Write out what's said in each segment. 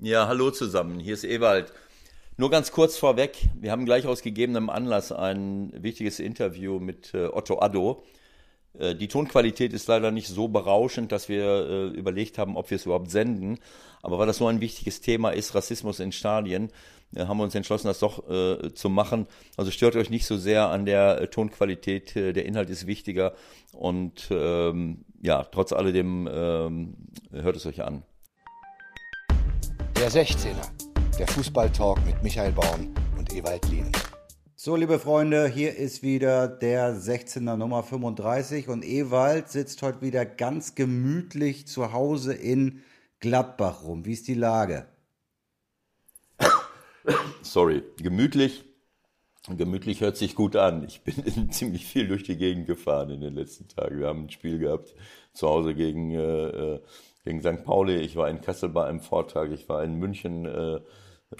Ja, hallo zusammen. Hier ist Ewald. Nur ganz kurz vorweg. Wir haben gleich aus gegebenem Anlass ein wichtiges Interview mit äh, Otto Addo. Äh, die Tonqualität ist leider nicht so berauschend, dass wir äh, überlegt haben, ob wir es überhaupt senden. Aber weil das so ein wichtiges Thema ist, Rassismus in Stadien, haben wir uns entschlossen, das doch zu machen. Also stört euch nicht so sehr an der Tonqualität. Der Inhalt ist wichtiger. Und ähm, ja, trotz alledem ähm, hört es euch an. Der 16er, der Fußballtalk mit Michael Baum und Ewald Lien. So, liebe Freunde, hier ist wieder der 16er Nummer 35 und Ewald sitzt heute wieder ganz gemütlich zu Hause in Gladbach rum. Wie ist die Lage? Sorry, gemütlich. Gemütlich hört sich gut an. Ich bin ziemlich viel durch die Gegend gefahren in den letzten Tagen. Wir haben ein Spiel gehabt zu Hause gegen äh, äh gegen St. Pauli, ich war in Kassel bei einem Vortrag, ich war in München äh,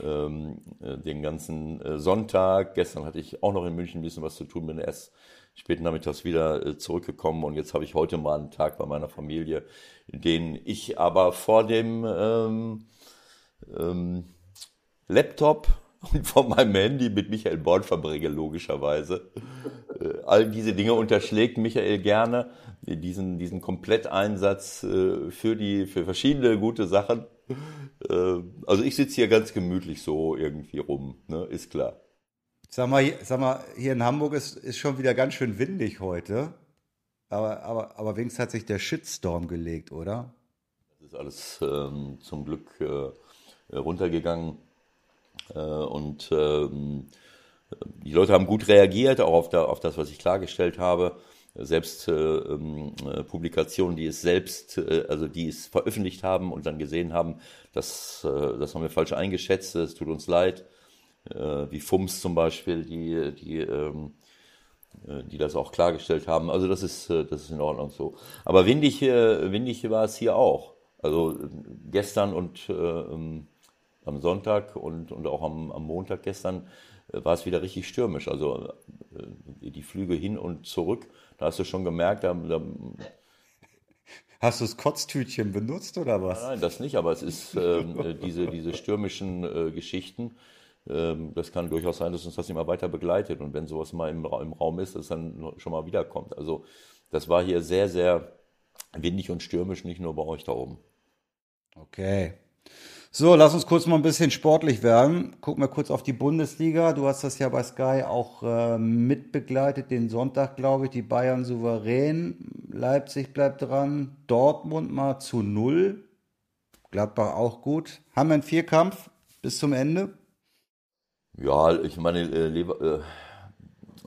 ähm, äh, den ganzen äh, Sonntag. Gestern hatte ich auch noch in München ein bisschen was zu tun, bin erst spät nachmittags wieder äh, zurückgekommen und jetzt habe ich heute mal einen Tag bei meiner Familie, den ich aber vor dem ähm, ähm, Laptop und vor meinem Handy mit Michael Born verbringe, logischerweise. Äh, all diese Dinge unterschlägt Michael gerne diesen, diesen Kompletteinsatz äh, für die, für verschiedene gute Sachen. Äh, also ich sitze hier ganz gemütlich so irgendwie rum, ne? ist klar. Sag mal, sag mal, hier in Hamburg ist, ist schon wieder ganz schön windig heute. Aber, aber, aber wenigstens hat sich der Shitstorm gelegt, oder? Das ist alles ähm, zum Glück äh, runtergegangen. Äh, und ähm, die Leute haben gut reagiert, auch auf, das, was ich klargestellt habe selbst äh, ähm, äh, Publikationen, die es selbst, also die es veröffentlicht haben und dann gesehen haben, dass äh, das haben wir falsch eingeschätzt, es tut uns leid, wie FUMS zum Beispiel, die, die, ähm, äh, die das auch klargestellt haben. Also das ist, das ist in Ordnung so. Aber windig, windig war es hier auch. Also gestern und äh, ähm, am Sonntag und, und auch am, am Montag gestern äh, war es wieder richtig stürmisch. Also äh, die Flüge hin und zurück da hast du schon gemerkt, da, da Hast du das Kotztütchen benutzt oder was? Nein, das nicht, aber es ist ähm, äh, diese, diese stürmischen äh, Geschichten. Ähm, das kann durchaus sein, dass uns das immer weiter begleitet und wenn sowas mal im, im Raum ist, dass es dann schon mal wiederkommt. Also das war hier sehr, sehr windig und stürmisch, nicht nur bei euch da oben. Okay. So, lass uns kurz mal ein bisschen sportlich werden. Gucken wir kurz auf die Bundesliga. Du hast das ja bei Sky auch äh, mitbegleitet, den Sonntag, glaube ich. Die Bayern souverän. Leipzig bleibt dran. Dortmund mal zu null. Gladbach auch gut. Haben wir einen Vierkampf bis zum Ende? Ja, ich meine, äh, Lever,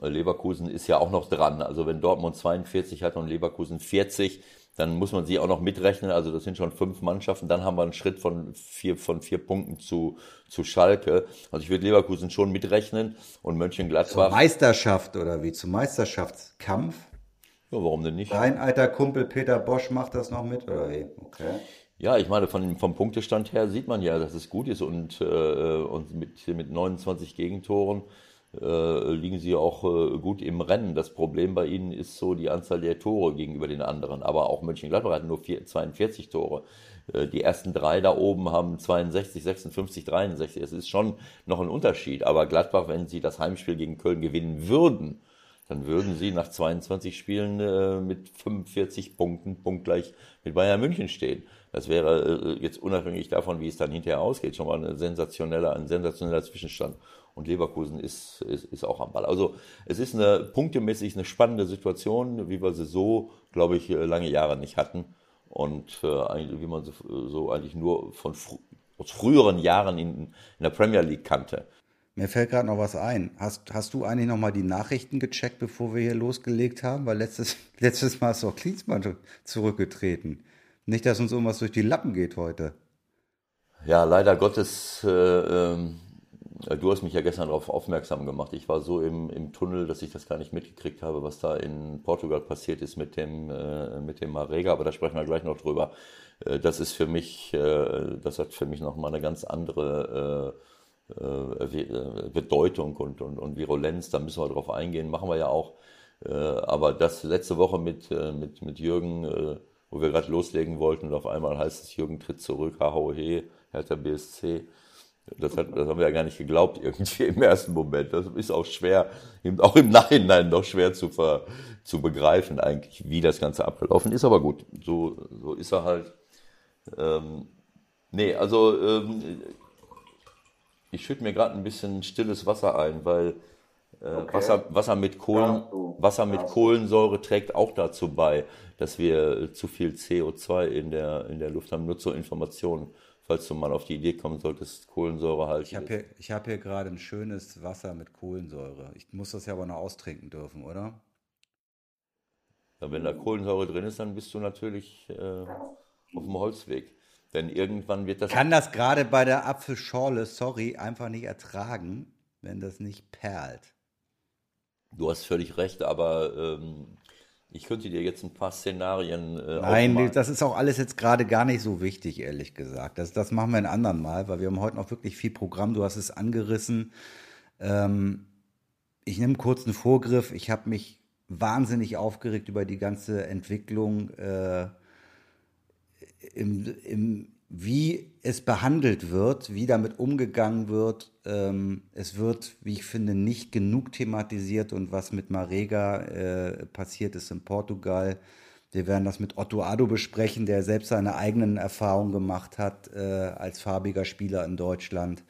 äh, Leverkusen ist ja auch noch dran. Also wenn Dortmund 42 hat und Leverkusen 40, dann muss man sie auch noch mitrechnen. Also das sind schon fünf Mannschaften. Dann haben wir einen Schritt von vier, von vier Punkten zu, zu Schalke. Also ich würde Leverkusen schon mitrechnen und Mönchengladbach. Zur Meisterschaft oder wie? Zum Meisterschaftskampf? Ja, warum denn nicht? Dein alter Kumpel Peter Bosch macht das noch mit oder wie? Okay. Ja, ich meine, von, vom Punktestand her sieht man ja, dass es gut ist und, äh, und mit, mit 29 Gegentoren äh, liegen sie auch äh, gut im Rennen. Das Problem bei ihnen ist so die Anzahl der Tore gegenüber den anderen. Aber auch Mönchengladbach hat nur vier, 42 Tore. Äh, die ersten drei da oben haben 62, 56, 63. Es ist schon noch ein Unterschied. Aber Gladbach, wenn sie das Heimspiel gegen Köln gewinnen würden, dann würden sie nach 22 Spielen äh, mit 45 Punkten punktgleich mit Bayern München stehen. Das wäre äh, jetzt unabhängig davon, wie es dann hinterher ausgeht, schon mal ein sensationeller, ein sensationeller Zwischenstand und Leverkusen ist, ist, ist auch am Ball. Also es ist eine punktemäßig eine spannende Situation, wie wir sie so, glaube ich, lange Jahre nicht hatten und äh, wie man sie so eigentlich nur von fr aus früheren Jahren in, in der Premier League kannte. Mir fällt gerade noch was ein. Hast, hast du eigentlich noch mal die Nachrichten gecheckt, bevor wir hier losgelegt haben? Weil letztes, letztes Mal ist auch Klinsmann zurückgetreten. Nicht, dass uns irgendwas durch die Lappen geht heute. Ja, leider Gottes äh, ähm, Du hast mich ja gestern darauf aufmerksam gemacht. Ich war so im, im Tunnel, dass ich das gar nicht mitgekriegt habe, was da in Portugal passiert ist mit dem, äh, mit dem Marega, aber da sprechen wir gleich noch drüber. Äh, das ist für mich, äh, das hat für mich nochmal eine ganz andere äh, äh, äh, Bedeutung und, und, und Virulenz. Da müssen wir drauf eingehen, machen wir ja auch. aber das letzte Woche mit, mit, mit Jürgen, wo wir gerade loslegen wollten und auf einmal heißt es, Jürgen tritt zurück, ha, ho, he, Hertha BSC. Das, hat, das haben wir ja gar nicht geglaubt, irgendwie im ersten Moment. Das ist auch schwer, auch im Nachhinein noch schwer zu, ver, zu begreifen, eigentlich, wie das Ganze abgelaufen ist. Aber gut, so, so ist er halt. Ähm, nee, also ähm, ich schütte mir gerade ein bisschen stilles Wasser ein, weil äh, okay. Wasser, Wasser, mit Kohlen, Wasser mit Kohlensäure trägt auch dazu bei, dass wir zu viel CO2 in der, in der Luft haben. Nur zur Information falls du mal auf die Idee kommen solltest, Kohlensäure halt. Ich habe hier, hab hier gerade ein schönes Wasser mit Kohlensäure. Ich muss das ja aber noch austrinken dürfen, oder? Ja, wenn da Kohlensäure drin ist, dann bist du natürlich äh, auf dem Holzweg. Denn irgendwann wird das. Ich kann das gerade bei der Apfelschorle, sorry, einfach nicht ertragen, wenn das nicht perlt. Du hast völlig recht, aber ähm, ich könnte dir jetzt ein paar Szenarien. Äh, Nein, aufmalen. das ist auch alles jetzt gerade gar nicht so wichtig, ehrlich gesagt. Das, das machen wir ein anderen Mal, weil wir haben heute noch wirklich viel Programm. Du hast es angerissen. Ähm, ich nehme kurz einen Vorgriff. Ich habe mich wahnsinnig aufgeregt über die ganze Entwicklung äh, im, im wie es behandelt wird, wie damit umgegangen wird. Ähm, es wird, wie ich finde, nicht genug thematisiert und was mit Marega äh, passiert ist in Portugal. Wir werden das mit Otto Addo besprechen, der selbst seine eigenen Erfahrungen gemacht hat äh, als farbiger Spieler in Deutschland.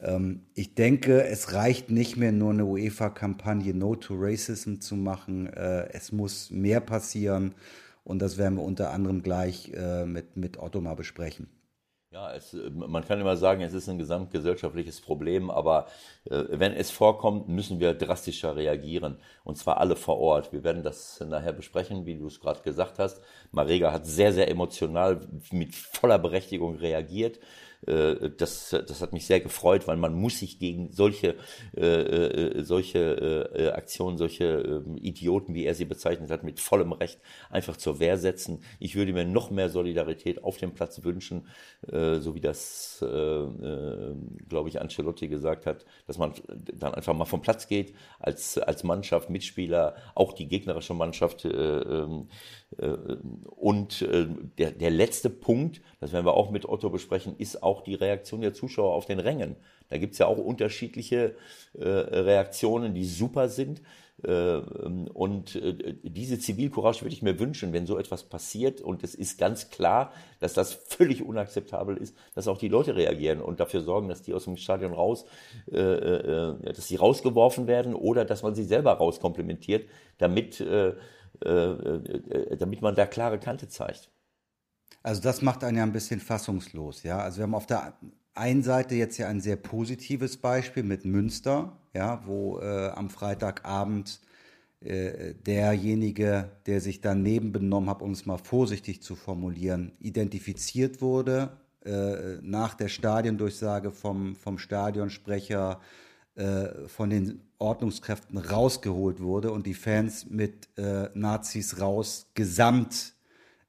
Ähm, ich denke, es reicht nicht mehr nur eine UEFA-Kampagne No to Racism zu machen. Äh, es muss mehr passieren und das werden wir unter anderem gleich äh, mit, mit Otto mal besprechen. Ja, es, man kann immer sagen, es ist ein gesamtgesellschaftliches Problem, aber äh, wenn es vorkommt, müssen wir drastischer reagieren. Und zwar alle vor Ort. Wir werden das nachher besprechen, wie du es gerade gesagt hast. Marega hat sehr, sehr emotional mit voller Berechtigung reagiert. Äh, das, das hat mich sehr gefreut, weil man muss sich gegen solche, äh, äh solche äh, Aktionen, solche äh, Idioten, wie er sie bezeichnet hat, mit vollem Recht einfach zur Wehr setzen. Ich würde mir noch mehr Solidarität auf dem Platz wünschen, äh, so wie das, äh, äh, glaube ich, Ancelotti gesagt hat, dass man dann einfach mal vom Platz geht als, als Mannschaft, Mitspieler, auch die gegnerische Mannschaft. Äh, ähm, äh, und äh, der, der letzte Punkt, das werden wir auch mit Otto besprechen, ist auch die Reaktion der Zuschauer auf den Rängen. Da gibt's ja auch unterschiedliche äh, Reaktionen, die super sind. Und diese Zivilcourage würde ich mir wünschen, wenn so etwas passiert. Und es ist ganz klar, dass das völlig unakzeptabel ist, dass auch die Leute reagieren und dafür sorgen, dass die aus dem Stadion raus, dass sie rausgeworfen werden oder dass man sie selber rauskomplimentiert, damit äh, äh, damit man da klare Kante zeigt. Also das macht einen ja ein bisschen fassungslos, ja. Also wir haben auf der einen Seite jetzt ja ein sehr positives Beispiel mit Münster, ja, wo äh, am Freitagabend äh, derjenige, der sich daneben benommen hat, um es mal vorsichtig zu formulieren, identifiziert wurde, äh, nach der Stadiondurchsage vom, vom Stadionsprecher äh, von den Ordnungskräften rausgeholt wurde und die Fans mit äh, Nazis raus gesamt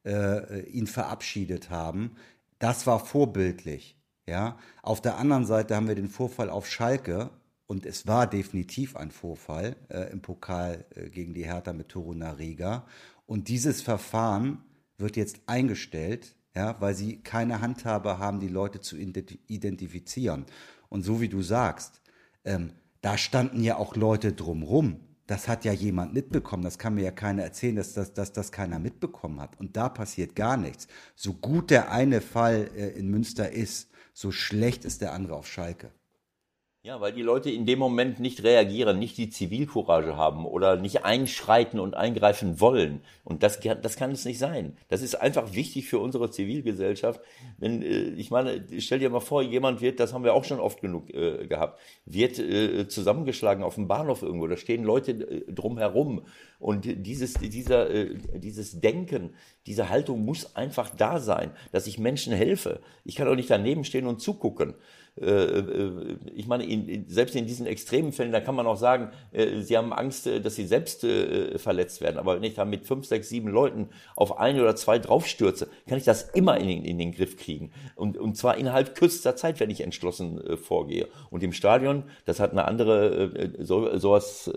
äh, ihn verabschiedet haben. Das war vorbildlich. Ja, auf der anderen Seite haben wir den Vorfall auf Schalke und es war definitiv ein Vorfall äh, im Pokal äh, gegen die Hertha mit Toruna Riga. Und dieses Verfahren wird jetzt eingestellt, ja, weil sie keine Handhabe haben, die Leute zu identifizieren. Und so wie du sagst, ähm, da standen ja auch Leute drumrum. Das hat ja jemand mitbekommen. Das kann mir ja keiner erzählen, dass das, dass das keiner mitbekommen hat. Und da passiert gar nichts. So gut der eine Fall äh, in Münster ist, so schlecht ist der andere auf Schalke. Ja, weil die Leute in dem Moment nicht reagieren, nicht die Zivilcourage haben oder nicht einschreiten und eingreifen wollen. Und das, das kann es nicht sein. Das ist einfach wichtig für unsere Zivilgesellschaft. Wenn, äh, ich meine, stell dir mal vor, jemand wird, das haben wir auch schon oft genug äh, gehabt, wird äh, zusammengeschlagen auf dem Bahnhof irgendwo. Da stehen Leute äh, drumherum. Und dieses, dieser, äh, dieses Denken, diese Haltung muss einfach da sein, dass ich Menschen helfe. Ich kann auch nicht daneben stehen und zugucken. Äh, äh, ich meine, in, selbst in diesen extremen Fällen, da kann man auch sagen, äh, sie haben Angst, dass sie selbst verletzt werden. Aber wenn ich da mit fünf, sechs, sieben Leuten auf ein oder zwei draufstürze, kann ich das immer in den, in den Griff kriegen. Und, und zwar innerhalb kürzester Zeit, wenn ich entschlossen vorgehe. Und im Stadion, das hat eine andere, so, sowas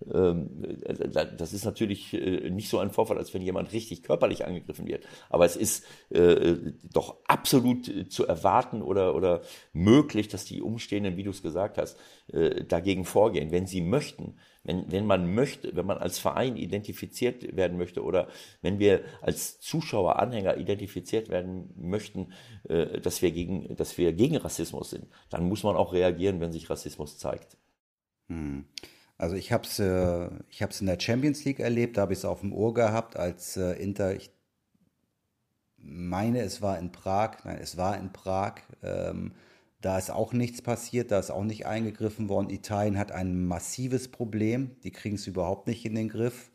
das ist natürlich äh, nicht so ein Vorfall, als wenn jemand richtig körperlich angegriffen wird. Aber es ist äh, doch absolut zu erwarten oder, oder möglich, dass die Umstehenden, wie du es gesagt hast, äh, dagegen vorgehen, wenn sie möchten. Wenn, wenn man möchte, wenn man als Verein identifiziert werden möchte oder wenn wir als Zuschauer, Anhänger identifiziert werden möchten, dass wir gegen, dass wir gegen Rassismus sind, dann muss man auch reagieren, wenn sich Rassismus zeigt. Hm. Also ich habe es äh, ich hab's in der Champions League erlebt, da habe ich es auf dem Ohr gehabt, als äh, Inter, ich meine, es war in Prag, nein, es war in Prag, ähm, da ist auch nichts passiert, da ist auch nicht eingegriffen worden. Italien hat ein massives Problem, die kriegen es überhaupt nicht in den Griff.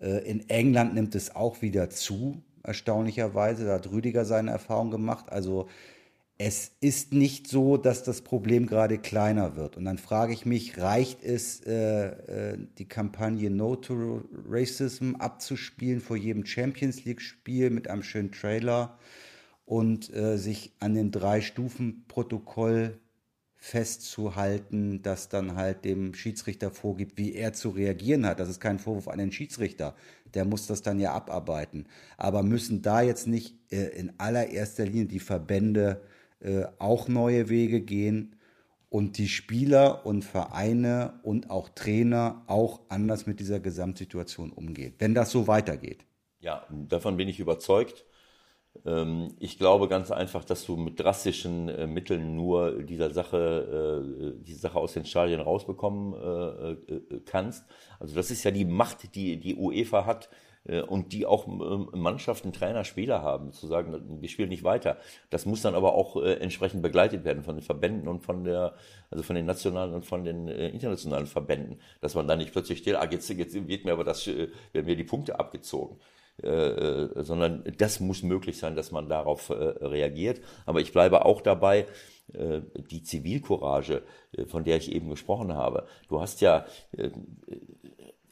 Äh, in England nimmt es auch wieder zu, erstaunlicherweise, da hat Rüdiger seine Erfahrung gemacht. Also es ist nicht so, dass das Problem gerade kleiner wird. Und dann frage ich mich, reicht es, äh, äh, die Kampagne No to Racism abzuspielen vor jedem Champions League-Spiel mit einem schönen Trailer und äh, sich an dem Drei-Stufen-Protokoll festzuhalten, das dann halt dem Schiedsrichter vorgibt, wie er zu reagieren hat. Das ist kein Vorwurf an den Schiedsrichter. Der muss das dann ja abarbeiten. Aber müssen da jetzt nicht äh, in allererster Linie die Verbände äh, auch neue Wege gehen und die Spieler und Vereine und auch Trainer auch anders mit dieser Gesamtsituation umgehen, wenn das so weitergeht. Ja, davon bin ich überzeugt. Ähm, ich glaube ganz einfach, dass du mit drastischen äh, Mitteln nur dieser Sache, äh, die Sache aus den Stadien rausbekommen kannst. Also das ist ja die Macht, die die UEFA hat, und die auch ähm, Mannschaften, Trainer, Spieler haben, zu sagen, wir spielen nicht weiter. Das muss dann aber auch äh, entsprechend begleitet werden von den Verbänden und von der, also von den nationalen und von den äh, internationalen Verbänden, dass man dann nicht plötzlich steht, ah, jetzt, jetzt wird mir aber das, werden mir die Punkte abgezogen. Äh, sondern das muss möglich sein, dass man darauf äh, reagiert. Aber ich bleibe auch dabei, äh, die Zivilcourage, von der ich eben gesprochen habe. Du hast ja,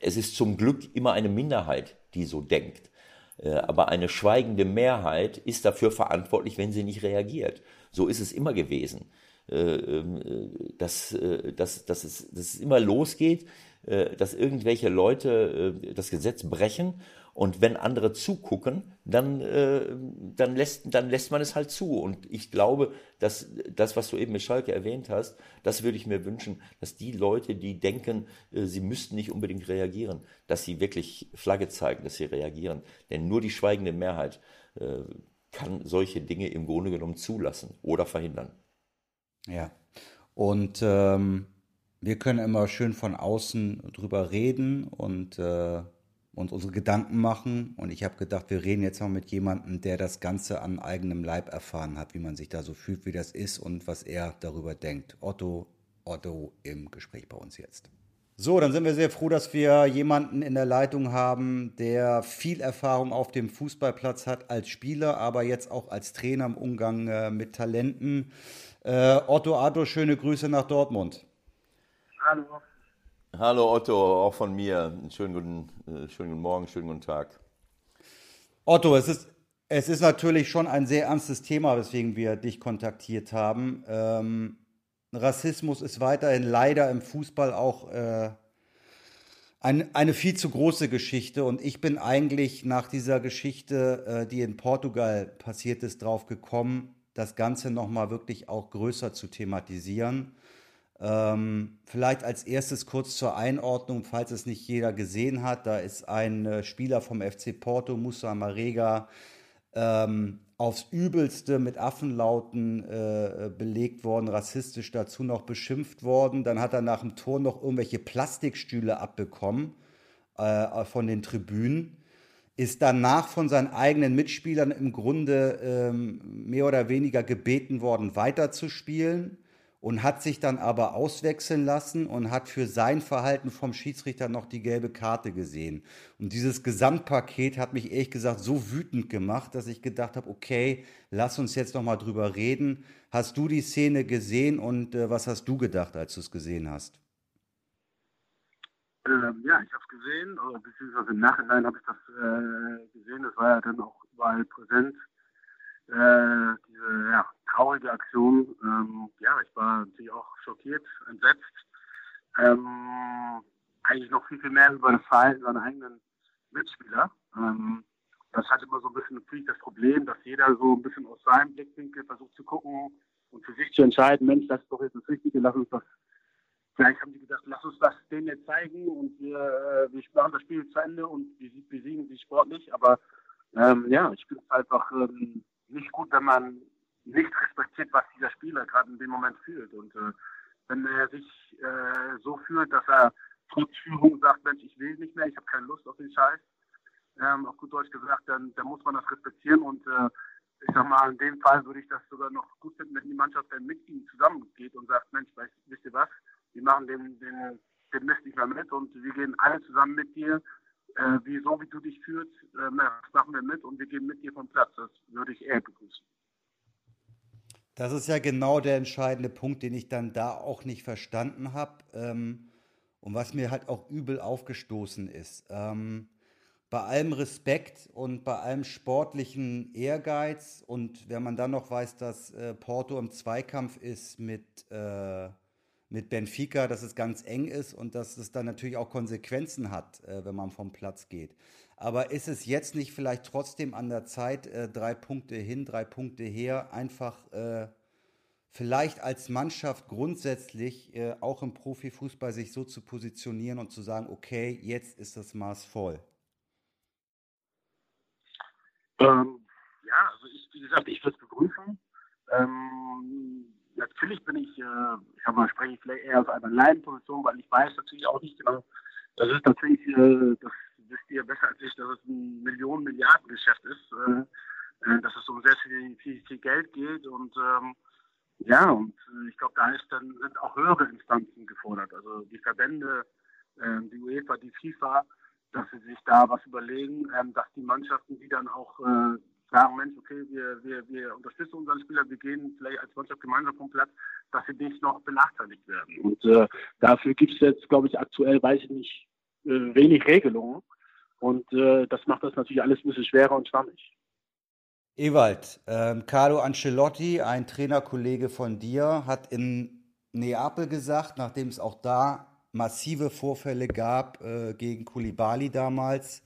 es ist zum Glück immer eine Minderheit, die so denkt. Äh, aber eine schweigende Mehrheit ist dafür verantwortlich, wenn sie nicht reagiert. So ist es immer gewesen. Äh, ähm, dass, dass, dass, es, dass es immer losgeht, dass irgendwelche Leute das Gesetz brechen und wenn andere zugucken, dann, äh, dann, lässt, dann lässt man es halt zu. Und ich glaube, dass das, was du eben mit Schalke erwähnt hast, das würde ich mir wünschen, dass die Leute, die denken, äh, sie müssten nicht unbedingt reagieren, dass sie wirklich Flagge zeigen, dass sie reagieren. Denn nur die schweigende Mehrheit äh, kann solche Dinge im Grunde genommen zulassen oder verhindern. Ja. Und ähm, wir können immer schön von außen drüber reden und äh, uns unsere Gedanken machen. Und ich habe gedacht, wir reden jetzt mal mit jemandem, der das Ganze an eigenem Leib erfahren hat, wie man sich da so fühlt, wie das ist und was er darüber denkt. Otto, Otto im Gespräch bei uns jetzt. So, dann sind wir sehr froh, dass wir jemanden in der Leitung haben, der viel Erfahrung auf dem Fußballplatz hat als Spieler, aber jetzt auch als Trainer im Umgang äh, mit Talenten. Äh, Otto Addo, schöne Grüße nach Dortmund. Hallo. Hallo Otto, auch von mir. Schönen guten, äh, schönen guten Morgen, schönen guten Tag. Otto, es ist, es ist natürlich schon ein sehr ernstes Thema, weswegen wir dich kontaktiert haben. Ähm, Rassismus ist weiterhin leider im Fußball auch äh, ein, eine viel zu große Geschichte. Und ich bin eigentlich nach dieser Geschichte, äh, die in Portugal passiert ist, drauf gekommen, das Ganze nochmal wirklich auch größer zu thematisieren ähm, vielleicht als erstes kurz zur Einordnung, falls es nicht jeder gesehen hat. Da ist ein äh, Spieler vom FC Porto, Musa Marega, ähm, aufs Übelste mit Affenlauten äh, belegt worden, rassistisch dazu noch beschimpft worden. Dann hat er nach dem Tor noch irgendwelche Plastikstühle abbekommen äh, von den Tribünen. Ist danach von seinen eigenen Mitspielern im Grunde ähm, mehr oder weniger gebeten worden, weiterzuspielen und hat sich dann aber auswechseln lassen und hat für sein Verhalten vom Schiedsrichter noch die gelbe Karte gesehen. Und dieses Gesamtpaket hat mich ehrlich gesagt so wütend gemacht, dass ich gedacht habe, okay, lass uns jetzt noch mal drüber reden. Hast du die Szene gesehen und äh, was hast du gedacht, als du es gesehen hast? Ähm, ja, ich habe es gesehen, beziehungsweise im Nachhinein habe ich das äh, gesehen. Das war ja dann auch überall präsent. Äh, diese ja, traurige Aktion. Ähm, ja, ich war natürlich auch schockiert, entsetzt. Ähm, eigentlich noch viel, viel mehr über das Verhalten seiner eigenen Mitspieler. Ähm, das hat immer so ein bisschen natürlich das Problem, dass jeder so ein bisschen aus seinem Blickwinkel versucht zu gucken und für sich zu entscheiden, Mensch, das ist doch jetzt das Richtige, lass uns das, vielleicht haben die gedacht, lass uns das denen jetzt zeigen und wir, äh, wir machen das Spiel zu Ende und wir besiegen sie sportlich, aber ähm, ja, ich es einfach ähm, nicht gut, wenn man nicht respektiert, was dieser Spieler gerade in dem Moment fühlt. Und äh, wenn er sich äh, so fühlt, dass er trotz Führung sagt, Mensch, ich will nicht mehr, ich habe keine Lust auf den Scheiß, ähm, auf gut Deutsch gesagt, dann, dann muss man das respektieren. Und äh, ich sag mal, in dem Fall würde ich das sogar noch gut finden, wenn die Mannschaft dann mit ihm zusammengeht und sagt, Mensch, weißt, wisst ihr was, wir machen den, den, den Mist nicht mehr mit und wir gehen alle zusammen mit dir, äh, wie, so wie du dich fühlst, äh, machen wir mit und wir gehen mit dir vom Platz. Das würde ich eher begrüßen. Das ist ja genau der entscheidende Punkt, den ich dann da auch nicht verstanden habe ähm, und was mir halt auch übel aufgestoßen ist. Ähm, bei allem Respekt und bei allem sportlichen Ehrgeiz und wenn man dann noch weiß, dass äh, Porto im Zweikampf ist mit, äh, mit Benfica, dass es ganz eng ist und dass es dann natürlich auch Konsequenzen hat, äh, wenn man vom Platz geht. Aber ist es jetzt nicht vielleicht trotzdem an der Zeit, äh, drei Punkte hin, drei Punkte her, einfach äh, vielleicht als Mannschaft grundsätzlich äh, auch im Profifußball sich so zu positionieren und zu sagen, okay, jetzt ist das Maß voll? Ähm, ja, also ich, wie gesagt, ich würde es begrüßen. Ähm, natürlich bin ich, äh, ich sag mal, spreche ich vielleicht eher aus einer Laienposition, weil ich weiß natürlich auch nicht genau, das ist natürlich, äh, das wisst ihr besser als ich, dass es ein Millionen-Milliarden-Geschäft ist, äh, äh, dass es um sehr viel, viel, viel Geld geht und ähm, ja, und äh, ich glaube, da ist dann sind auch höhere Instanzen gefordert, also die Verbände, äh, die UEFA, die FIFA, dass sie sich da was überlegen, ähm, dass die Mannschaften, die dann auch äh, sagen, Mensch, okay, wir, wir, wir unterstützen unseren Spieler, wir gehen vielleicht als Mannschaft gemeinsam vom Platz, dass sie nicht noch benachteiligt werden. Und äh, dafür gibt es jetzt, glaube ich, aktuell, weiß ich nicht, äh, wenig Regelungen. Und äh, das macht das natürlich alles ein bisschen schwerer und schwammig. Ewald, ähm, Carlo Ancelotti, ein Trainerkollege von dir, hat in Neapel gesagt, nachdem es auch da massive Vorfälle gab äh, gegen Kulibali damals.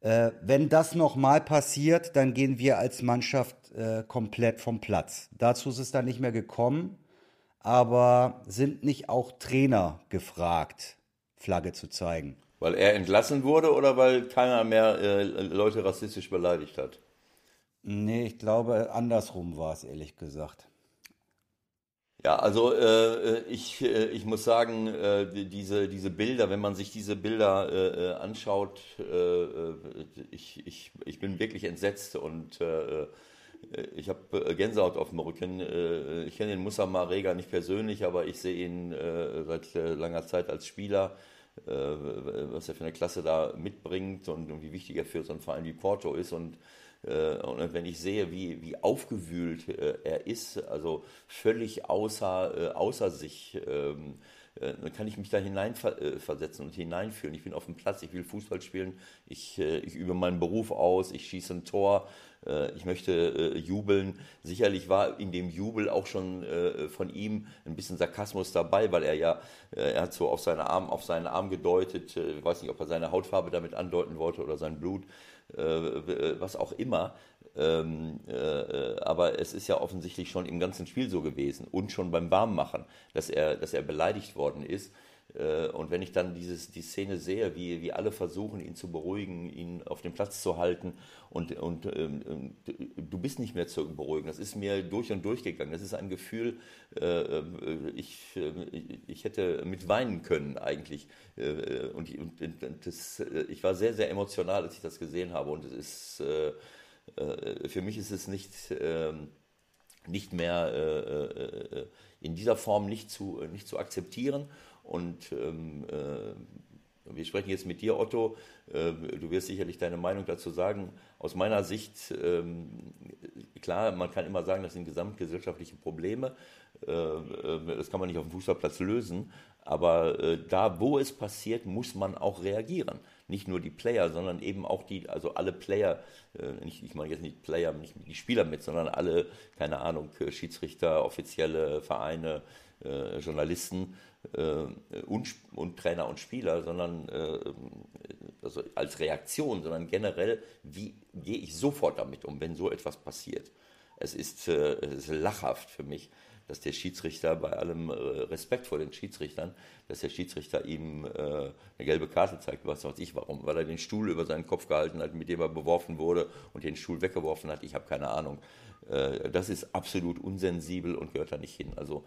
Äh, wenn das nochmal passiert, dann gehen wir als Mannschaft äh, komplett vom Platz. Dazu ist es dann nicht mehr gekommen, aber sind nicht auch Trainer gefragt, Flagge zu zeigen? Weil er entlassen wurde oder weil keiner mehr äh, Leute rassistisch beleidigt hat? Nee, ich glaube, andersrum war es, ehrlich gesagt. Ja, also äh, ich, äh, ich muss sagen, äh, diese, diese Bilder, wenn man sich diese Bilder äh, äh anschaut, äh, ich, ich, ich bin wirklich entsetzt und ich habe Gänsehaut auf dem Rücken. ich kenne den Musa Marega nicht persönlich, aber ich sehe ihn seit langer Zeit als Spieler, was er für eine Klasse da mitbringt und wie wichtig er für so einen Verein wie Porto ist und und wenn ich sehe, wie, wie aufgewühlt äh, er ist, also völlig außer, äh, außer sich, ähm, dann kann ich mich da hineinversetzen und hineinfühlen. Ich bin auf dem Platz, ich will Fußball spielen, ich, ich übe meinen Beruf aus, ich schieße ein Tor, ich möchte jubeln. Sicherlich war in dem Jubel auch schon von ihm ein bisschen Sarkasmus dabei, weil er ja, er hat so auf, seine Arm, auf seinen Arm gedeutet, ich weiß nicht, ob er seine Hautfarbe damit andeuten wollte oder sein Blut. Äh, was auch immer. Ähm, äh, aber es ist ja offensichtlich schon im ganzen Spiel so gewesen und schon beim Warmmachen, dass er, dass er beleidigt worden ist. Äh, und wenn ich dann dieses, die Szene sehe, wie, wie alle versuchen, ihn zu beruhigen, ihn auf dem Platz zu halten und, und ähm, ähm du bist nicht mehr zu beruhigen, das ist mir durch und durch gegangen. Das ist ein Gefühl, äh, äh ich, äh, ich hätte mit weinen können eigentlich. Äh, und, und, und das, ich war sehr, sehr emotional, als ich das gesehen habe. Und es ist, äh, für mich ist es nicht, ähm, nicht mehr in dieser Form nicht zu, nicht zu akzeptieren. Und ähm, äh, wir sprechen jetzt mit dir, Otto. Äh, du wirst sicherlich deine Meinung dazu sagen. Aus meiner Sicht, ähm, klar, man kann immer sagen, das sind gesamtgesellschaftliche Probleme. Äh, äh das kann man nicht auf dem Fußballplatz lösen. Aber äh, da, wo es passiert, muss man auch reagieren. nicht nur die Player, sondern eben auch die, also alle Player, äh, nicht, ich meine jetzt nicht Player, nicht die Spieler mit, sondern alle, keine Ahnung, Schiedsrichter, offizielle Vereine, Journalisten und, und, Trainer und Spieler, sondern äh, also als Reaktion, sondern generell, wie gehe ich sofort damit um, wenn so etwas passiert. Es ist, äh, es ist lachhaft für mich, dass der Schiedsrichter bei allem äh, Respekt vor den Schiedsrichtern, dass der Schiedsrichter ihm äh, eine gelbe Karte zeigt, was weiß ich warum, weil er den Stuhl über seinen Kopf gehalten hat, mit dem er beworfen wurde und den Stuhl weggeworfen hat. Ich habe keine Ahnung. Äh, das ist absolut unsensibel und gehört da nicht hin. Also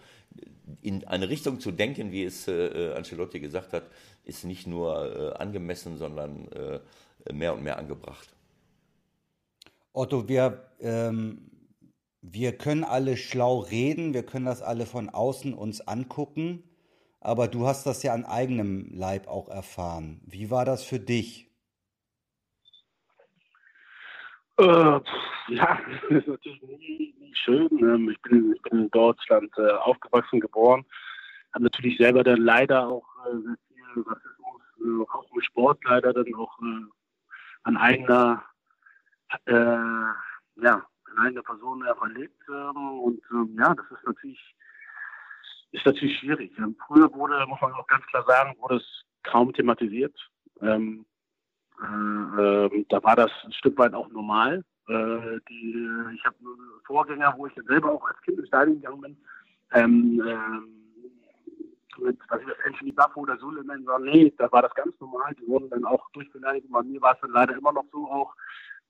in eine Richtung zu denken, wie es äh, Ancelotti gesagt hat, ist nicht nur äh, angemessen, sondern mehr und mehr angebracht. Otto, wir ähm, wir können alle schlau reden, wir können das alle von außen uns angucken, aber du hast das ja an eigenem Leib auch erfahren. Wie war das für dich? Äh, ja, das ist natürlich nie, nie schön. Ähm, ich, bin, ich bin in Deutschland äh, aufgewachsen, geboren, habe natürlich selber dann leider auch äh, sehr viel Rassismus, äh, auch im Sport leider dann auch äh, an eigener äh, ja, eine Person auch erlebt. Ähm, und ähm, ja, das ist natürlich, ist natürlich schwierig. Früher wurde, muss man auch ganz klar sagen, wurde es kaum thematisiert. Ähm, äh, äh, da war das ein Stück weit auch normal. Äh, die, ich habe Vorgänger, wo ich selber auch als Kind ins Stadion gegangen bin, ähm, ähm, mit, was ich das, Anthony Buffo oder Suleiman nee, da war das ganz normal. Die wurden dann auch durchbeleidigt. Bei mir war es dann leider immer noch so auch,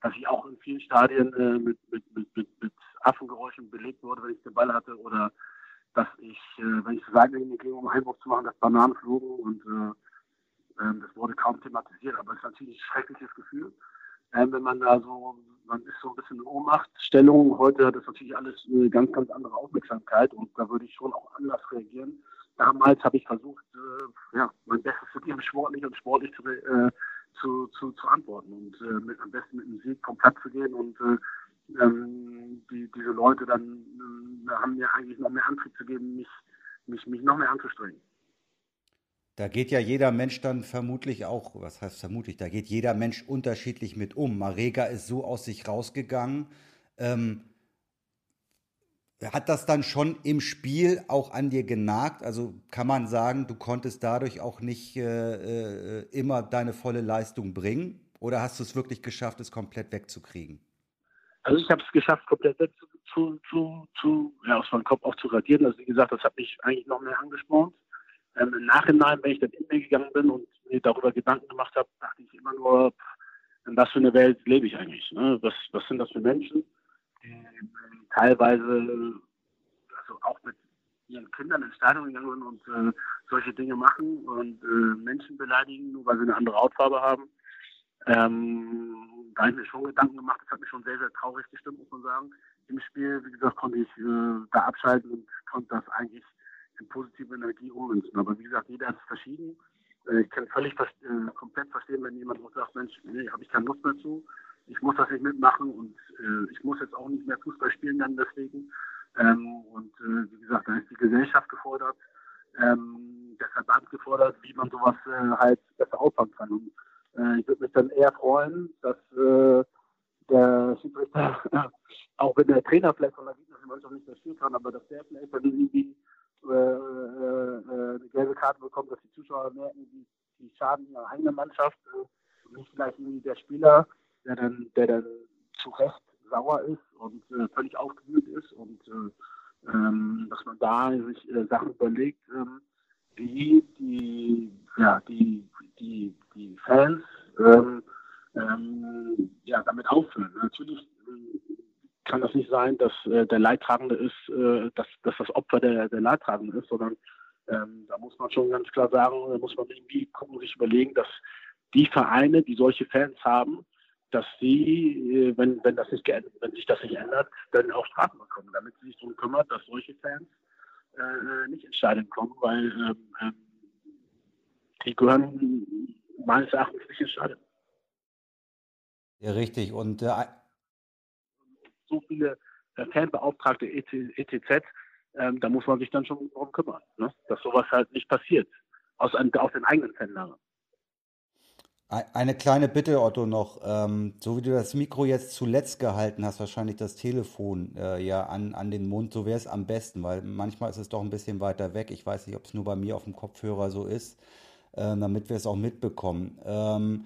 dass ich auch in vielen Stadien äh, mit, mit, mit, mit, mit Affengeräuschen belegt wurde, wenn ich den Ball hatte oder dass ich, äh, wenn ich zur Seitenlinie ging, um Einwurf zu machen, dass Bananen flogen und äh, äh, das wurde kaum thematisiert, aber es ist natürlich ein schreckliches Gefühl. Ähm, wenn man da so, man ist so ein bisschen in Ohnmachtstellung. Heute hat das natürlich alles eine ganz, ganz andere Aufmerksamkeit und da würde ich schon auch anders reagieren. Damals habe ich versucht, äh, ja, mein Bestes zu geben, sportlich und sportlich zu, äh, zu, zu, zu antworten und äh, mit, am besten mit dem Sieg vom Platz zu gehen und äh, ähm, die, diese Leute dann äh, haben mir eigentlich noch mehr Antrieb zu geben, mich, mich, mich noch mehr anzustrengen. Da geht ja jeder Mensch dann vermutlich auch, was heißt vermutlich, da geht jeder Mensch unterschiedlich mit um. Marega ist so aus sich rausgegangen. Ähm, hat das dann schon im Spiel auch an dir genagt? Also kann man sagen, du konntest dadurch auch nicht äh, äh, immer deine volle Leistung bringen? Oder hast du es wirklich geschafft, es komplett wegzukriegen? Also ich habe es geschafft, komplett wegzukriegen zu, zu, zu, ja, aus meinem Kopf auch zu radieren. Also wie gesagt, das hat mich eigentlich noch mehr angespornt. Ähm, Im Nachhinein, wenn ich dann in mir gegangen bin und mir darüber Gedanken gemacht habe, dachte ich immer nur, in was für eine Welt lebe ich eigentlich? Ne? Was, was sind das für Menschen? die teilweise also auch mit ihren Kindern ins Stadion gegangen und äh, solche Dinge machen und äh, Menschen beleidigen, nur weil sie eine andere Hautfarbe haben. Ähm, da habe ich mir schon Gedanken gemacht. Das hat mich schon sehr, sehr traurig gestimmt, muss man sagen. Im Spiel, wie gesagt, konnte ich äh, da abschalten und konnte das eigentlich in positive Energie ummünzen. Aber wie gesagt, jeder ist verschieden. Äh, ich kann völlig äh, komplett verstehen, wenn jemand sagt, Mensch, nee, habe ich keine Lust mehr zu ich muss das nicht mitmachen und äh, ich muss jetzt auch nicht mehr Fußball spielen dann deswegen. Ähm, und äh, wie gesagt, da ist die Gesellschaft gefordert, ähm, der Verband gefordert, wie man sowas äh, halt besser auffangen kann. Und äh, ich würde mich dann eher freuen, dass der Schiedsrichter, auch wenn der Trainer vielleicht von der gegnerischen Mannschaft nicht verstehen kann, aber dass der vielleicht dann irgendwie Karte bekommt, dass die Zuschauer merken, die, die schaden ihrer eigenen Mannschaft und nicht vielleicht irgendwie der Spieler der dann, der dann zu Recht sauer ist und äh, völlig aufgewühlt ist und äh, ähm, dass man da sich äh, Sachen überlegt, ähm, wie die, ja, die, die, die Fans ähm, ähm ja, damit aufhören. Natürlich äh, kann das nicht sein, dass äh, der Leidtragende ist, äh, dass, dass das Opfer der, der Leidtragende ist, sondern ähm, da muss man schon ganz klar sagen, da muss man irgendwie gucken, sich überlegen, dass die Vereine, die solche Fans haben, dass sie, äh, wenn, wenn, das nicht wenn sich das nicht ändert, dann auch Strafen bekommen, damit sie sich darum kümmert, dass solche Fans äh, nicht ins Stadion kommen, weil ähm, ähm, die gehören meines Erachtens nicht ins Stadion. Ja, richtig. Und äh, so viele äh, Fanbeauftragte etc., ähm, da muss man sich dann schon darum kümmern, ne? dass sowas halt nicht passiert. Aus, aus den eigenen Fanlagern. Eine kleine Bitte, Otto, noch. Ähm, so wie du das Mikro jetzt zuletzt gehalten hast, wahrscheinlich das Telefon äh, ja an, an den Mund, so wäre es am besten, weil manchmal ist es doch ein bisschen weiter weg. Ich weiß nicht, ob es nur bei mir auf dem Kopfhörer so ist, äh, damit wir es auch mitbekommen. Ähm,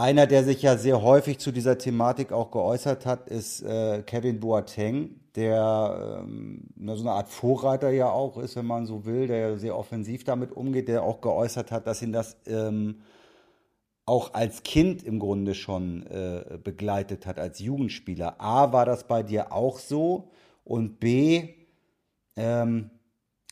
einer, der sich ja sehr häufig zu dieser Thematik auch geäußert hat, ist äh, Kevin Boateng, der ähm, so eine Art Vorreiter ja auch ist, wenn man so will, der sehr offensiv damit umgeht, der auch geäußert hat, dass ihn das ähm, auch als Kind im Grunde schon äh, begleitet hat, als Jugendspieler. A, war das bei dir auch so? Und B, ähm,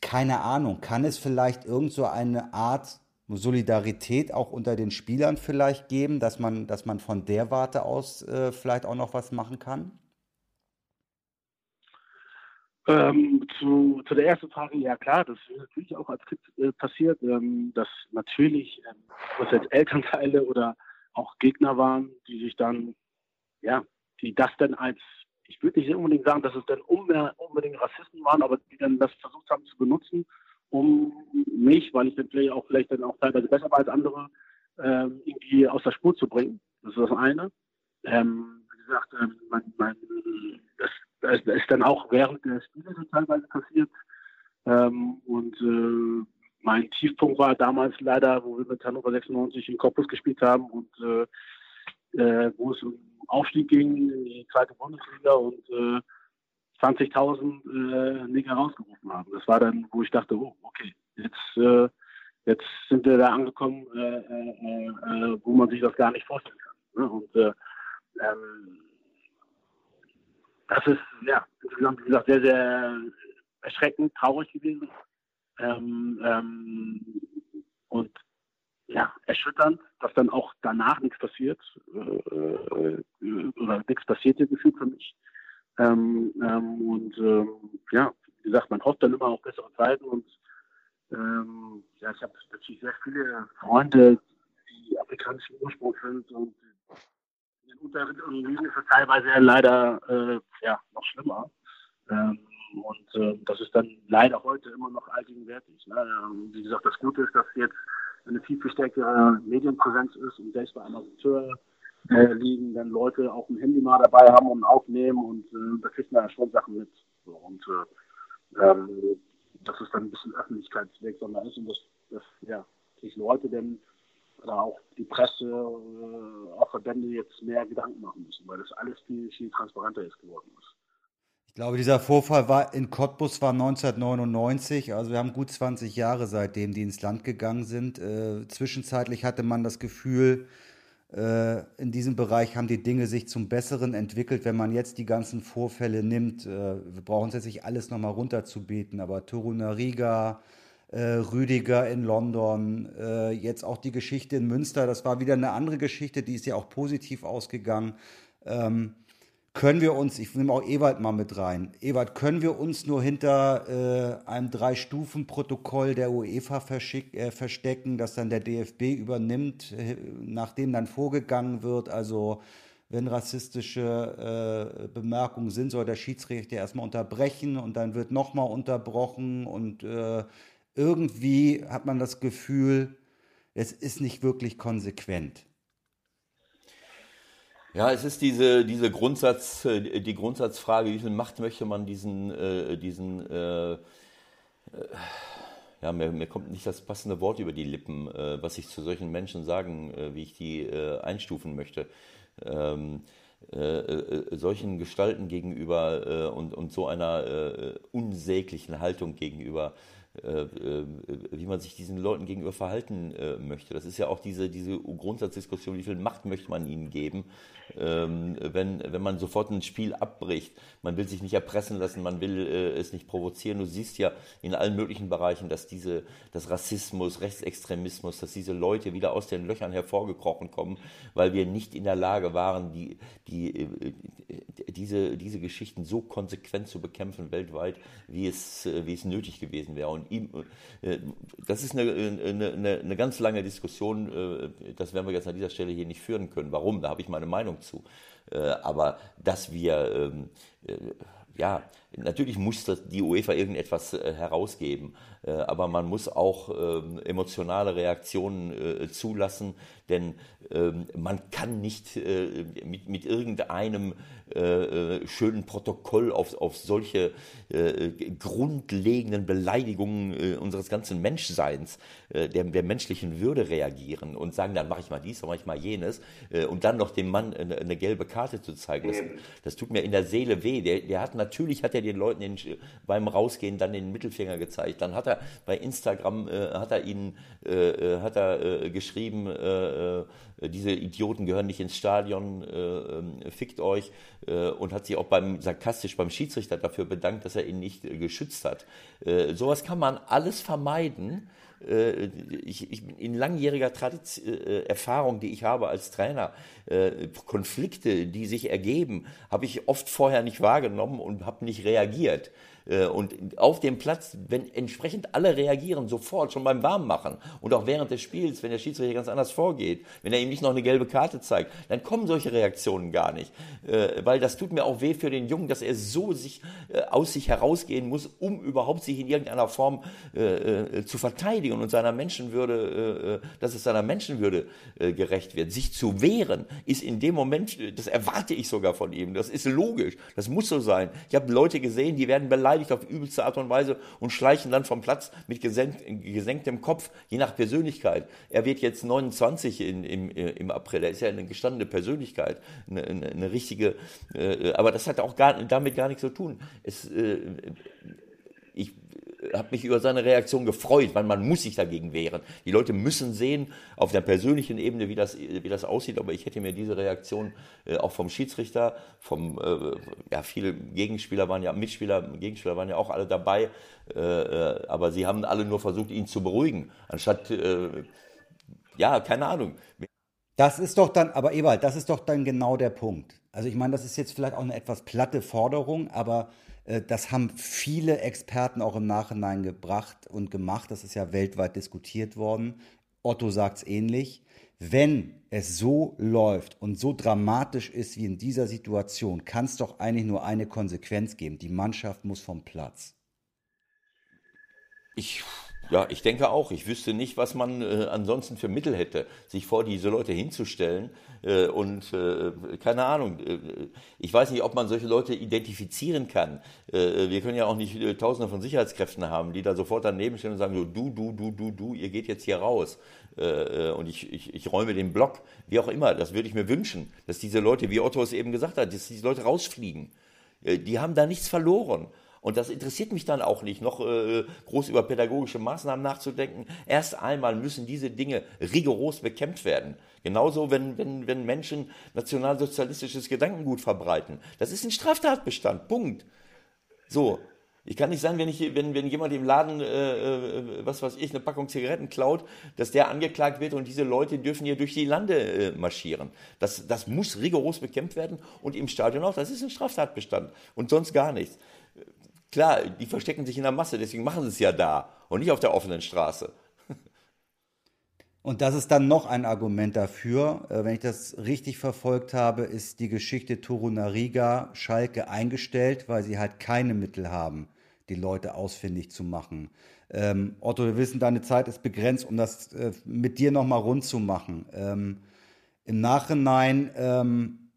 keine Ahnung, kann es vielleicht irgend so eine Art Solidarität auch unter den Spielern vielleicht geben, dass man, dass man von der Warte aus äh, vielleicht auch noch was machen kann? Ähm, zu, zu der ersten Frage, ja klar, das ist natürlich auch als Kind äh, passiert, ähm, dass natürlich, ähm, was jetzt Elternteile oder auch Gegner waren, die sich dann, ja, die das dann als, ich würde nicht unbedingt sagen, dass es dann unbedingt Rassisten waren, aber die dann das versucht haben zu benutzen, um mich, weil ich vielleicht auch vielleicht dann auch teilweise besser war als andere, ähm, irgendwie aus der Spur zu bringen. Das ist das eine. Ähm, wie gesagt, ähm, mein, mein, das das ist dann auch während der Spiele so teilweise passiert. Ähm, und äh, mein Tiefpunkt war damals leider, wo wir mit Hannover 96 im Korpus gespielt haben und äh, äh, wo es um Aufstieg ging in die zweite Bundesliga und 20.000 äh, Nigger rausgerufen haben. Das war dann, wo ich dachte, oh, okay, jetzt, äh, jetzt sind wir da angekommen, äh, äh, wo man sich das gar nicht vorstellen kann. Ne? Und ähm, das ist, ja, insgesamt, wie gesagt, sehr, sehr erschreckend, traurig gewesen. Ähm, ähm, und ja, erschütternd, dass dann auch danach nichts passiert äh, äh, oder nichts passierte gefühlt für mich. Ähm, ähm, und ähm, ja, wie gesagt, man hofft dann immer auf bessere Zeiten und ähm, ja, ich habe natürlich sehr viele Freunde, die afrikanischen Ursprung sind und in unteren Ligen ist es teilweise leider äh, ja, noch schlimmer. Ähm, und äh, das ist dann leider heute immer noch allgegenwärtig. Ne? Ähm, wie gesagt, das Gute ist, dass jetzt eine viel, viel stärkere Medienpräsenz ist und selbst bei Amateur äh, liegen dann Leute auch ein Handy mal dabei haben und aufnehmen und äh, da kriegt man ja schon Sachen mit. So, und äh, ähm, dass es dann ein bisschen öffentlichkeitswirksamer ist und dass, dass ja, sich Leute dann oder auch die Presse, äh, auch Verbände jetzt mehr Gedanken machen müssen, weil das alles viel, viel transparenter ist geworden ist. Ich glaube, dieser Vorfall war in Cottbus war 1999, also wir haben gut 20 Jahre seitdem, die ins Land gegangen sind. Äh, zwischenzeitlich hatte man das Gefühl, in diesem Bereich haben die Dinge sich zum Besseren entwickelt. Wenn man jetzt die ganzen Vorfälle nimmt, äh, wir brauchen es jetzt nicht alles nochmal runterzubeten, aber Torunariga, äh, Rüdiger in London, äh, jetzt auch die Geschichte in Münster, das war wieder eine andere Geschichte, die ist ja auch positiv ausgegangen. Können wir uns, ich nehme auch Ewald mal mit rein, Ewald, können wir uns nur hinter äh, einem Drei-Stufen-Protokoll der UEFA äh, verstecken, das dann der DFB übernimmt, äh, nachdem dann vorgegangen wird, also wenn rassistische äh, Bemerkungen sind, soll der Schiedsrichter erstmal unterbrechen und dann wird nochmal unterbrochen und äh, irgendwie hat man das Gefühl, es ist nicht wirklich konsequent. Ja, es ist diese, diese Grundsatz, äh, die Grundsatzfrage, wie viel Macht möchte man diesen, äh, diesen äh, äh, ja, mir, mir, kommt nicht das passende Wort über die Lippen, äh, was ich zu solchen Menschen sagen, äh, wie ich die einstufen möchte. Ähm, solchen Gestalten gegenüber und, und so einer unsäglichen Haltung gegenüber wie man sich diesen Leuten gegenüber verhalten äh, möchte. Das ist ja auch diese, diese Grundsatzdiskussion, wie viel Macht möchte man ihnen geben, ähm, wenn, wenn man sofort ein Spiel abbricht. Man will sich nicht erpressen lassen, man will es nicht provozieren. Du siehst ja in allen möglichen Bereichen, dass diese, dass Rassismus, Rechtsextremismus, dass diese Leute wieder aus den Löchern hervorgekrochen kommen, weil wir nicht in der Lage waren, die, die, diese, diese Geschichten so konsequent zu bekämpfen weltweit, wie es, wie es nötig gewesen wäre. Ihm, äh, das ist eine, eine, eine, ganz lange Diskussion, äh, das werden wir jetzt an dieser Stelle hier nicht führen können. Warum? Da habe ich meine Meinung zu. Äh, aber dass wir, ähm, ja, natürlich muss das, die UEFA irgendetwas äh, herausgeben, äh, aber man muss auch ähm, emotionale Reaktionen äh, zulassen, denn ähm, man kann nicht mit, mit irgendeinem schönen Protokoll auf, auf solche grundlegenden Beleidigungen unseres ganzen Menschseins, der, der menschlichen Würde reagieren und sagen, dann mache ich mal dies, dann mache ich mal jenes und dann noch dem Mann eine, eine gelbe Karte zu zeigen. Das, das, tut mir in der Seele weh. Der, der hat natürlich hat er den Leuten den, beim Rausgehen dann den Mittelfinger gezeigt. Dann hat er bei Instagram äh, hat er ihnen äh, hat er äh, geschrieben äh, diese Idioten gehören nicht ins Stadion, äh, ähm, fickt euch äh, und hat sich auch beim sarkastisch beim Schiedsrichter dafür bedankt, dass er ihn nicht äh, geschützt hat. Äh, sowas kann man alles vermeiden. Äh, ich, ich, in langjähriger Tradiz äh, Erfahrung, die ich habe als Trainer, Konflikte, die sich ergeben, habe ich oft vorher nicht wahrgenommen und habe nicht reagiert. Äh, und auf dem Platz, wenn entsprechend alle reagieren, sofort, schon beim Warmmachen und auch während des Spiels, wenn der Schiedsrichter ganz anders vorgeht, wenn er ihm nicht noch eine gelbe Karte zeigt, dann kommen solche Reaktionen gar nicht. Äh, weil das tut mir auch weh für den Jungen, dass er so sich äh, aus sich herausgehen muss, um überhaupt sich in irgendeiner Form zu verteidigen und seiner Menschenwürde, dass es seiner Menschenwürde gerecht wird. Sich zu wehren ist in dem Moment, das erwarte ich sogar von ihm. Das ist logisch. Das muss so sein. Ich habe Leute gesehen, die werden beleidigt beleidigt auf übelste Art und Weise und schleichen dann vom Platz mit gesenkt, gesenktem Kopf, je nach Persönlichkeit. Er wird jetzt 29 in, im, im April, er ist ja eine gestandene Persönlichkeit, eine, eine, eine richtige, äh, aber das hat auch gar, damit gar nichts zu tun. Es, äh, habe mich über seine Reaktion gefreut, weil man muss sich dagegen wehren. Die Leute müssen sehen, auf der persönlichen Ebene, wie das, wie das aussieht. Aber ich hätte mir diese Reaktion äh, auch vom Schiedsrichter, vom, äh, ja, viele Gegenspieler waren ja, Mitspieler, Gegenspieler waren ja auch alle dabei. Äh, äh aber sie haben alle nur versucht, ihn zu beruhigen, anstatt, äh, ja, keine Ahnung. Das ist doch dann, aber Ewald, das ist doch dann genau der Punkt. Also ich meine, das ist jetzt vielleicht auch eine etwas platte Forderung, aber das haben viele Experten auch im Nachhinein gebracht und gemacht. Das ist ja weltweit diskutiert worden. Otto sagt es ähnlich. Wenn es so läuft und so dramatisch ist wie in dieser Situation, kann es doch eigentlich nur eine Konsequenz geben. Die Mannschaft muss vom Platz. Ich ja, ich denke auch. Ich wüsste nicht, was man äh, ansonsten für Mittel hätte, sich vor diese Leute hinzustellen. Äh, und äh, keine Ahnung, äh, ich weiß nicht, ob man solche Leute identifizieren kann. Äh, wir können ja auch nicht äh, Tausende von Sicherheitskräften haben, die da sofort daneben stehen und sagen, so, du, du, du, du, du, ihr geht jetzt hier raus. und ich, ich, ich räume den Block, wie auch immer. Das würde ich mir wünschen, dass diese Leute, wie Otto es eben gesagt hat, dass diese Leute rausfliegen. die haben da nichts verloren. Und das interessiert mich dann auch nicht, noch äh, groß über pädagogische Maßnahmen nachzudenken. Erst einmal müssen diese Dinge rigoros bekämpft werden. Genauso, wenn, wenn, wenn Menschen nationalsozialistisches Gedankengut verbreiten. Das ist ein Straftatbestand. Punkt. So. Ich kann nicht sagen, wenn, ich, wenn, wenn jemand im Laden, äh, äh, was weiß ich, eine Packung Zigaretten klaut, dass der angeklagt wird und diese Leute dürfen hier durch die Lande äh, marschieren. Das, das muss rigoros bekämpft werden und im Stadion auch. Das ist ein Straftatbestand und sonst gar nichts. Klar, die verstecken sich in der Masse, deswegen machen sie es ja da und nicht auf der offenen Straße. Und das ist dann noch ein Argument dafür, äh, wenn ich das richtig verfolgt habe, ist die Geschichte Torunariga Schalke eingestellt, weil sie halt keine Mittel haben, die Leute ausfindig zu machen. Ähm, Otto, wir wissen, deine Zeit ist begrenzt, um das äh, mit dir nochmal rund zu machen. Ähm, Im Nachhinein ähm,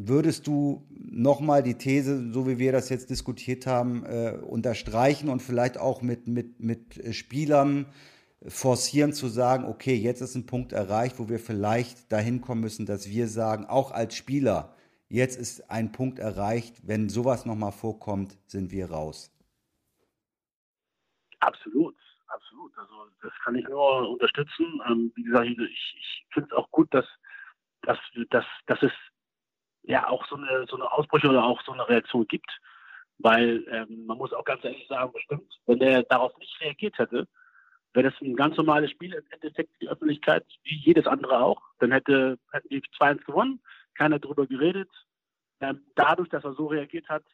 Würdest du nochmal die These, so wie wir das jetzt diskutiert haben, äh, unterstreichen und vielleicht auch mit, mit, mit Spielern forcieren zu sagen, okay, jetzt ist ein Punkt erreicht, wo wir vielleicht dahin kommen müssen, dass wir sagen, auch als Spieler, jetzt ist ein Punkt erreicht, wenn sowas nochmal vorkommt, sind wir raus. Absolut, absolut. Also das kann ich nur unterstützen. Ähm, wie gesagt, ich, ich finde es auch gut, dass, dass, dass, dass es ja auch so eine, so eine Ausbrüche oder auch so eine Reaktion gibt. Weil ähm, man muss auch ganz ehrlich sagen, bestimmt, wenn der darauf nicht reagiert hätte, wäre das ein ganz normales Spiel im Endeffekt die Öffentlichkeit, wie jedes andere auch. Dann hätte, hätten die 2-1 gewonnen, keiner darüber geredet. Ähm, dadurch, dass er so reagiert hat,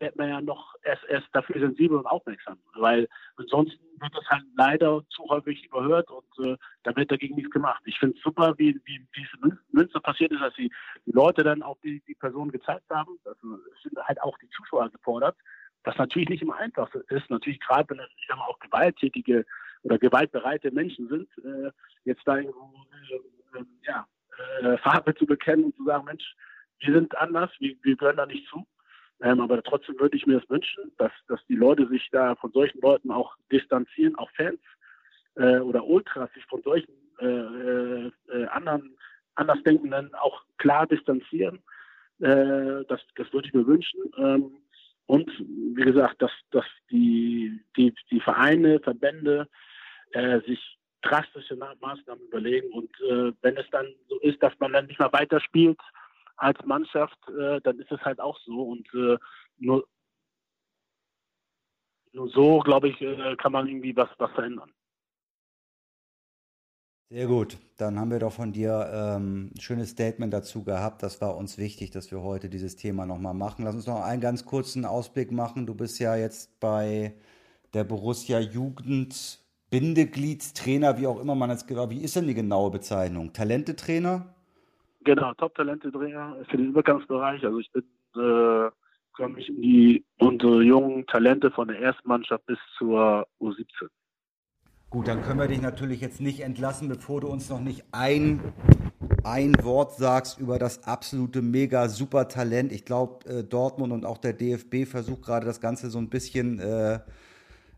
wird man ja noch erst, erst dafür sensibel und aufmerksam. Weil ansonsten wird das halt leider zu häufig überhört und äh, da wird dagegen nichts gemacht. Ich finde es super, wie, wie, wie es in Münster passiert ist, dass die, die Leute dann auch die, die Person gezeigt haben. Also, sind halt auch die Zuschauer gefordert, was natürlich nicht immer einfach ist. Natürlich gerade, wenn es ich sag mal, auch gewalttätige oder gewaltbereite Menschen sind, äh, jetzt da irgendwo äh, äh ja, äh, Farbe zu bekennen und zu sagen, Mensch, wir sind anders, wir, wir gehören da nicht zu. Ähm, aber trotzdem würde ich mir das wünschen, dass, dass die Leute sich da von solchen Leuten auch distanzieren, auch Fans äh, oder Ultras sich von solchen äh, äh, äh anderen Andersdenkenden auch klar distanzieren. Äh, das, das würde ich mir wünschen. Ähm, und wie gesagt, dass, dass die, die, die Vereine, Verbände äh, sich drastische Maßnahmen überlegen. Und äh, wenn es dann so ist, dass man dann nicht mehr weiterspielt als Mannschaft, äh, dann ist es halt auch so. Und äh, nur, nur so, glaube ich, äh, kann man irgendwie was, was verändern. Sehr gut. Dann haben wir doch von dir ähm, ein schönes Statement dazu gehabt. Das war uns wichtig, dass wir heute dieses Thema nochmal machen. Lass uns noch einen ganz kurzen Ausblick machen. Du bist ja jetzt bei der Borussia Jugend Bindegliedstrainer, wie auch immer man es genau. Wie ist denn die genaue Bezeichnung? Talentetrainer? Genau, Top-Talente-Trainer für den Übergangsbereich. Also ich bin äh, komme ich in die unsere jungen Talente von der ersten Mannschaft bis zur U17. Gut, dann können wir dich natürlich jetzt nicht entlassen, bevor du uns noch nicht ein, ein Wort sagst über das absolute mega super Talent. Ich glaube, äh, Dortmund und auch der DFB versucht gerade das Ganze so ein bisschen äh,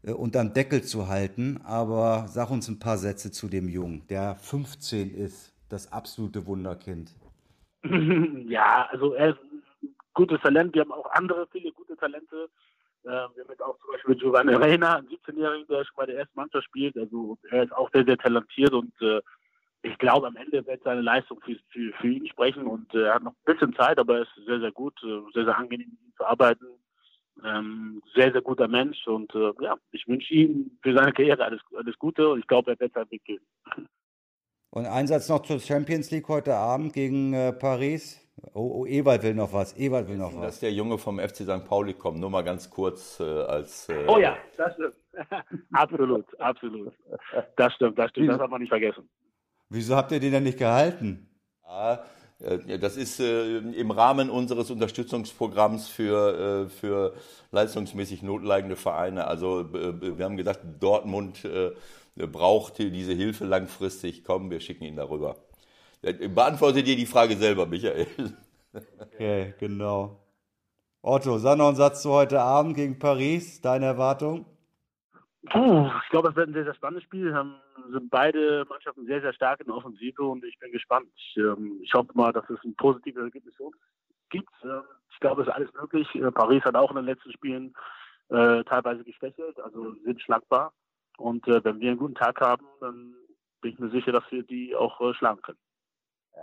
äh, unterm Deckel zu halten. Aber sag uns ein paar Sätze zu dem Jungen, der 15 ist, das absolute Wunderkind. Ja, also er ist ein gutes Talent. Wir haben auch andere viele gute Talente. Äh, wir haben jetzt auch zum Beispiel Giovanni Reina, einen 17-Jährigen, der schon bei der ersten Mannschaft spielt. Also er ist auch sehr, sehr talentiert und äh, ich glaube, am Ende wird seine Leistung für, für, für ihn sprechen und äh, er hat noch ein bisschen Zeit, aber er ist sehr, sehr gut, sehr, sehr angenehm mit ihm zu arbeiten. Ähm, sehr, sehr guter Mensch und äh, ja, ich wünsche ihm für seine Karriere alles, alles Gute und ich glaube, er wird seinen Weg gehen. Und Einsatz noch zur Champions League heute Abend gegen äh, Paris. Oh, oh, Ewald will noch was. Ewald will noch was. Dass der Junge vom FC St. Pauli kommt, nur mal ganz kurz äh, als. Äh, oh ja, das stimmt. absolut, absolut. Das stimmt, das stimmt. Das hat man nicht vergessen. Wieso habt ihr den denn nicht gehalten? Ja, äh, das ist äh, im Rahmen unseres Unterstützungsprogramms für, äh, für leistungsmäßig notleidende Vereine. Also wir haben gesagt, Dortmund braucht diese Hilfe langfristig. Komm, wir schicken ihn darüber. Beantworte dir die Frage selber, Michael. Okay, genau. Otto, sag noch einen Satz zu heute Abend gegen Paris. Deine Erwartung? Puh, ich glaube, es wird ein sehr, sehr spannendes Spiel. Haben, sind beide Mannschaften sehr, sehr stark in der Offensive und ich bin gespannt. Ich, ähm, ich hoffe mal, dass es ein positives Ergebnis gibt. Ähm, ich glaube, es ist alles möglich. Äh, Paris hat auch in den letzten Spielen äh, teilweise geschwächelt, also sind schlagbar. Und äh, wenn wir einen guten Tag haben, dann bin ich mir sicher, dass wir die auch äh, schlagen können.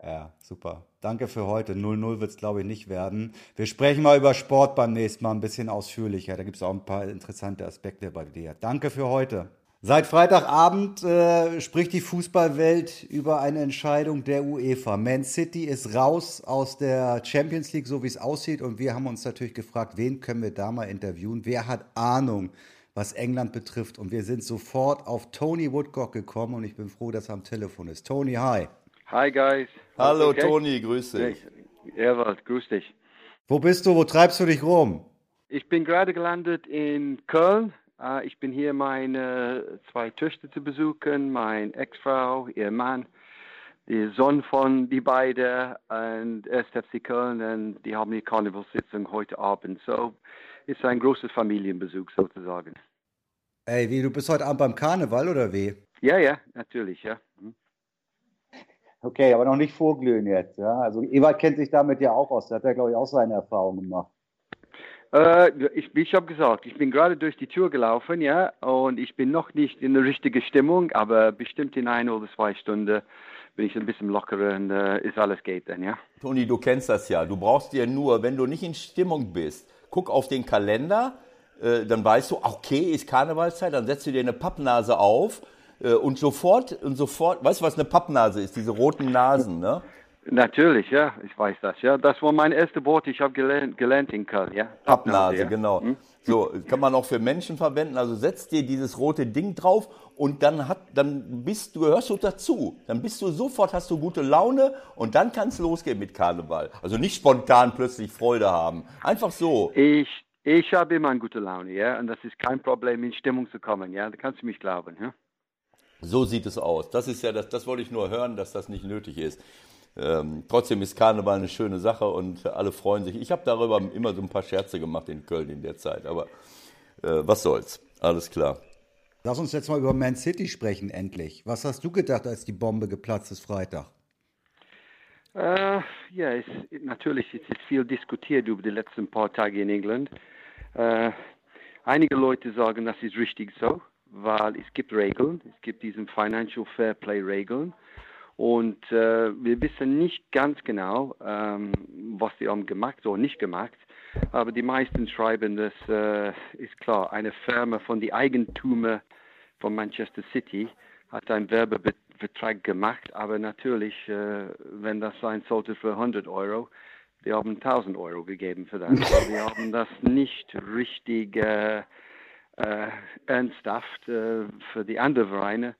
Ja, super. Danke für heute. 0-0 wird es, glaube ich, nicht werden. Wir sprechen mal über Sport beim nächsten Mal ein bisschen ausführlicher. Da gibt es auch ein paar interessante Aspekte bei dir. Danke für heute. Seit Freitagabend äh, spricht die Fußballwelt über eine Entscheidung der UEFA. Man City ist raus aus der Champions League, so wie es aussieht. Und wir haben uns natürlich gefragt, wen können wir da mal interviewen? Wer hat Ahnung, was England betrifft? Und wir sind sofort auf Tony Woodcock gekommen und ich bin froh, dass er am Telefon ist. Tony, hi. Hi, guys. Hallo, okay? Toni, grüß dich. Ewald, grüß dich. Wo bist du? Wo treibst du dich rum? Ich bin gerade gelandet in Köln. Uh, ich bin hier, meine zwei Töchter zu besuchen, meine Ex-Frau, ihr Mann, die Sohn von die beiden und SFC Köln und die haben die Karnevalssitzung heute Abend. So ist ein großes Familienbesuch sozusagen. Ey, wie, du bist heute Abend beim Karneval oder wie? Ja, ja, natürlich, ja. Hm. Okay, aber noch nicht vorglühen jetzt. Ja? Also Ewald kennt sich damit ja auch aus. Da hat er, glaube ich, auch seine Erfahrungen gemacht. Äh, ich, ich habe gesagt, ich bin gerade durch die Tür gelaufen, ja, und ich bin noch nicht in der richtigen Stimmung, aber bestimmt in ein oder zwei Stunden bin ich ein bisschen lockerer und äh, ist alles geht dann, ja. Toni, du kennst das ja. Du brauchst dir nur, wenn du nicht in Stimmung bist, guck auf den Kalender, äh, dann weißt du, okay, ist Karnevalszeit, dann setzt du dir eine Pappnase auf äh, und sofort, und sofort, weißt du, was eine Pappnase ist? Diese roten Nasen, ne? Natürlich, ja, ich weiß das, ja. Das war mein erstes Wort, ich habe gelernt, gelernt in Köln, ja. Pappnase, ja. genau. Hm? So, kann man auch für Menschen verwenden. Also setz dir dieses rote Ding drauf und dann hat, dann bist du, gehörst du dazu. Dann bist du sofort, hast du gute Laune und dann kann es losgehen mit Karneval. Also nicht spontan plötzlich Freude haben. Einfach so. Ich, ich habe immer eine gute Laune, ja. Und das ist kein Problem, in Stimmung zu kommen, ja. Da kannst du mich glauben, ja. So sieht es aus. Das ist ja, das, das wollte ich nur hören, dass das nicht nötig ist. Ähm, trotzdem ist Karneval eine schöne Sache und alle freuen sich. Ich habe darüber immer so ein paar Scherze gemacht in Köln in der Zeit, aber äh, was soll's. Alles klar. Lass uns jetzt mal über Man City sprechen, endlich. Was hast du gedacht, als die Bombe geplatzt ist Freitag? Uh, ja, es, natürlich es ist viel diskutiert über die letzten paar Tage in England. Uh, einige Leute sagen, das ist richtig so, weil es gibt Regeln, es gibt diesen Financial Fair Play Regeln und äh, wir wissen nicht ganz genau, ähm, was sie haben gemacht oder nicht gemacht. Aber die meisten schreiben, das äh, ist klar, eine Firma von den Eigentümer von Manchester City hat einen Werbevertrag gemacht. Aber natürlich, äh, wenn das sein sollte für 100 Euro, wir haben 1000 Euro gegeben für das. Also wir haben das nicht richtig äh, äh, ernsthaft äh, für die anderen Vereine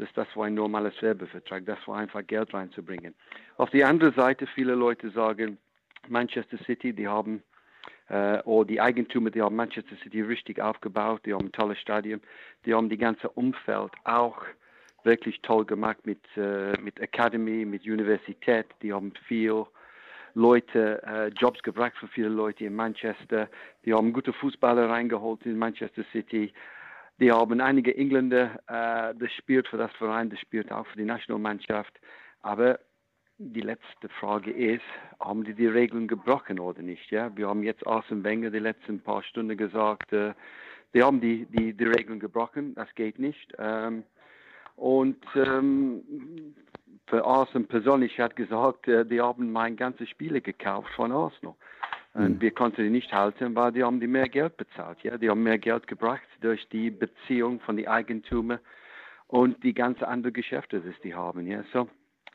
das, das war ein normales Werbevertrag, das war einfach Geld reinzubringen. Auf die andere Seite, viele Leute sagen, Manchester City, die haben, äh, oder die Eigentümer, die haben Manchester City richtig aufgebaut, die haben ein tolles Stadion, die haben die ganze Umfeld auch wirklich toll gemacht mit, äh, mit Academy, mit Universität, die haben viel Leute, äh, Jobs gebracht für viele Leute in Manchester, die haben gute Fußballer reingeholt in Manchester City, die haben einige Engländer, äh, das spielt für das Verein, das spielt auch für die Nationalmannschaft. Aber die letzte Frage ist, haben die die Regeln gebrochen oder nicht? Ja, wir haben jetzt Arsene Wenger die letzten paar Stunden gesagt, äh, die haben die, die, die Regeln gebrochen, das geht nicht. Ähm, und ähm, für Arsenal persönlich hat gesagt, äh, die haben mein ganze Spiele gekauft von Arsenal. Und hm. wir konnten die nicht halten, weil die haben die mehr Geld bezahlt. Ja, die haben mehr Geld gebracht durch die Beziehung von den Eigentümern und die ganzen anderen Geschäfte, die die haben. Ja, so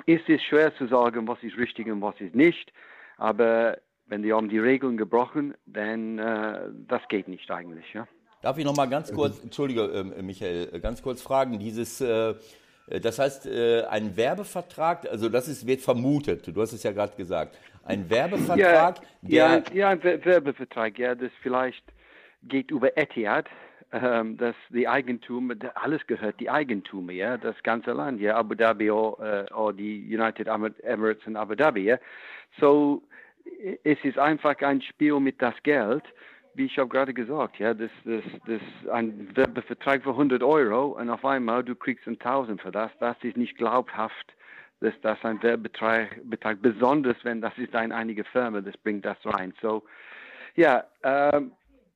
ist es schwer zu sagen, was ist richtig und was ist nicht. Aber wenn die haben die Regeln gebrochen, dann äh, das geht nicht eigentlich. Ja. Darf ich noch mal ganz kurz, entschuldige, äh, Michael, ganz kurz fragen, dieses äh, das heißt, äh, ein Werbevertrag, also das ist, wird vermutet, du hast es ja gerade gesagt, ein Werbevertrag, ja, der... Ja, ein Werbevertrag, ja, das vielleicht geht über Etihad, ähm, dass die Eigentum, alles gehört die Eigentum, ja, das ganze Land, ja, Abu Dhabi oder, äh, oder die United Emirates in Abu Dhabi, ja. So, es ist einfach ein Spiel mit das Geld wie ich habe gerade gesagt, ja, das, das, das ein Werbevertrag für 100 Euro und auf einmal du kriegst 1000 für das. Das ist nicht glaubhaft, dass das ein Werbevertrag, besonders wenn das ist eine einige Firma, das bringt das rein. So, ja, ähm,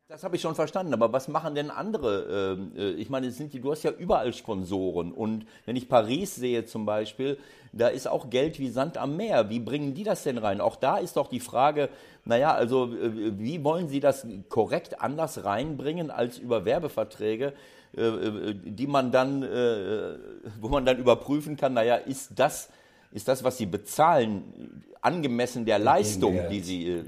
das habe ich schon verstanden, aber was machen denn andere? Ähm, äh, ich meine, sind die, du hast ja überall Sponsoren und wenn ich Paris sehe zum Beispiel, da ist auch Geld wie Sand am Meer. Wie bringen die das denn rein? Auch da ist doch die Frage, naja, also äh, wie wollen sie das korrekt anders reinbringen als über Werbeverträge, äh, die man dann, wo man dann überprüfen kann, naja, ist das, ist das, was sie bezahlen, angemessen der Leistung, die sie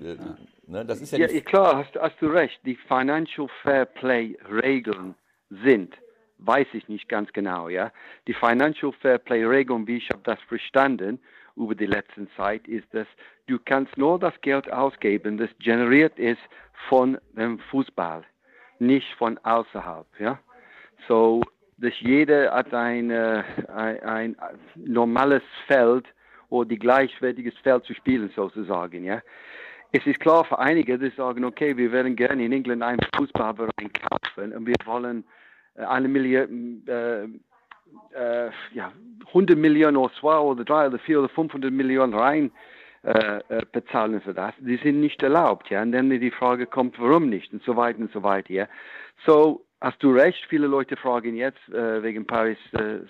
Ne? Das ist ja, ja klar, hast, hast du recht. Die Financial Fair Play Regeln sind, weiß ich nicht ganz genau, ja. Die Financial Fair Play Regeln, wie ich habe das verstanden über die letzte Zeit, ist, dass du kannst nur das Geld ausgeben, das generiert ist von dem Fußball, nicht von außerhalb, ja. So, dass jeder hat ein, ein, ein normales Feld oder die gleichwertiges Feld zu spielen sozusagen, ja es ist klar für einige, die sagen, okay, wir werden gerne in England einen Fußballverein kaufen und wir wollen äh, eine Million, äh, äh, ja, 100 Millionen oder zwei oder drei oder vier oder 500 Millionen rein äh, äh, bezahlen für das. Die sind nicht erlaubt, ja. Und dann die Frage kommt, warum nicht und so weiter und so weiter, ja. So, hast du recht, viele Leute fragen jetzt äh, wegen Paris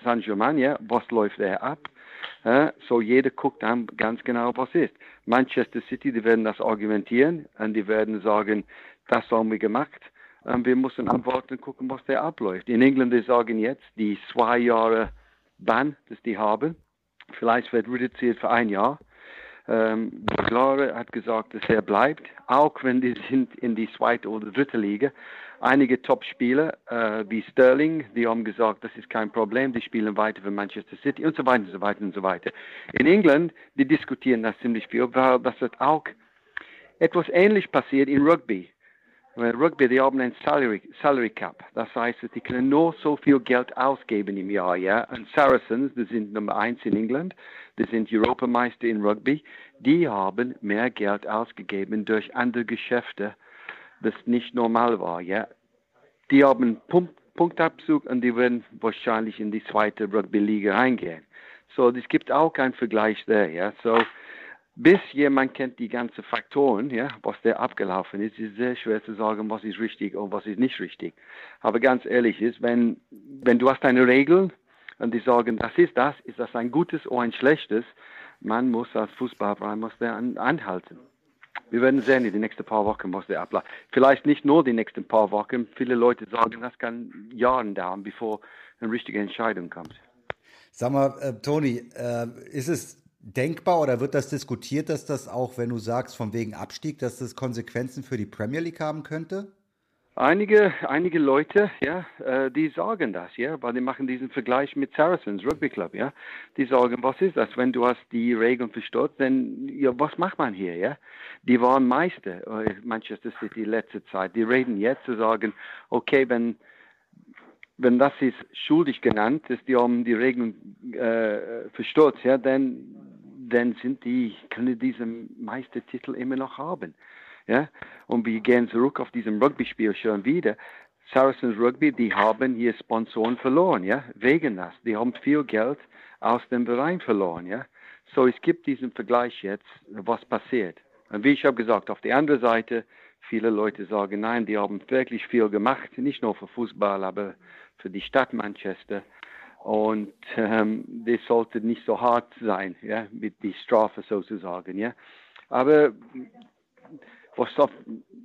Saint-Germain, ja, was läuft da ab? So jeder guckt dann ganz genau, was ist. Manchester City, die werden das argumentieren und die werden sagen, das haben wir gemacht. Und wir müssen antworten und gucken, was da abläuft. In England, die sagen jetzt, die zwei Jahre Ban, das die haben, vielleicht wird reduziert für ein Jahr. Ähm, Glore hat gesagt, dass er bleibt, auch wenn die sind in die zweite oder dritte Liga. Einige Top-Spieler äh, wie Sterling, die haben gesagt, das ist kein Problem, die spielen weiter für Manchester City und so weiter und so weiter und so weiter. In England, die diskutieren das ziemlich viel, weil das wird auch etwas ähnlich passiert in Rugby. Weil Rugby, die haben ein Salary, Salary Cap. Das heißt, die können nur so viel Geld ausgeben im Jahr, ja. Und Saracens, die sind Nummer eins in England, die sind Europameister in Rugby, die haben mehr Geld ausgegeben durch andere Geschäfte, das nicht normal war, ja. Die haben Punkt, Punktabzug und die werden wahrscheinlich in die zweite Rugby-Liga reingehen. So, es gibt auch keinen Vergleich da, ja. So, bis jemand kennt die ganzen Faktoren, ja, was da abgelaufen ist, ist sehr schwer zu sagen, was ist richtig und was ist nicht richtig. Aber ganz ehrlich ist, wenn, wenn du hast eine Regel und die sagen, das ist das, ist das ein gutes oder ein schlechtes, man muss als Fußballverein muss an, anhalten. Wir werden sehen in den nächsten paar Wochen, was der abläuft. Vielleicht nicht nur die nächsten paar Wochen. Viele Leute sagen, das kann Jahre dauern, bevor eine richtige Entscheidung kommt. Sag mal, äh, Toni, äh, ist es denkbar oder wird das diskutiert, dass das auch, wenn du sagst, von wegen Abstieg, dass das Konsequenzen für die Premier League haben könnte? Einige, einige Leute, ja, äh, die sagen das, ja, weil die machen diesen Vergleich mit Saracens Rugby Club, ja. Die sagen, was ist das, wenn du hast die Regeln verstört, dann, ja, was macht man hier, ja? Die waren Meister, äh, Manchester City letzte Zeit. Die reden jetzt zu sagen, okay, wenn, wenn das ist schuldig genannt, dass die haben die Regeln äh, verstört, ja, dann dann sind die, können diesen Meistertitel immer noch haben. Ja? Und wir gehen zurück auf diesem Rugby-Spiel schon wieder. Saracens Rugby, die haben hier Sponsoren verloren, ja, wegen das. Die haben viel Geld aus dem Verein verloren, ja. So, es gibt diesen Vergleich jetzt, was passiert. Und wie ich habe gesagt, auf der anderen Seite, viele Leute sagen, nein, die haben wirklich viel gemacht, nicht nur für Fußball, aber für die Stadt Manchester. Und ähm, das sollte nicht so hart sein, ja, mit die Strafe sozusagen, ja. Aber was auf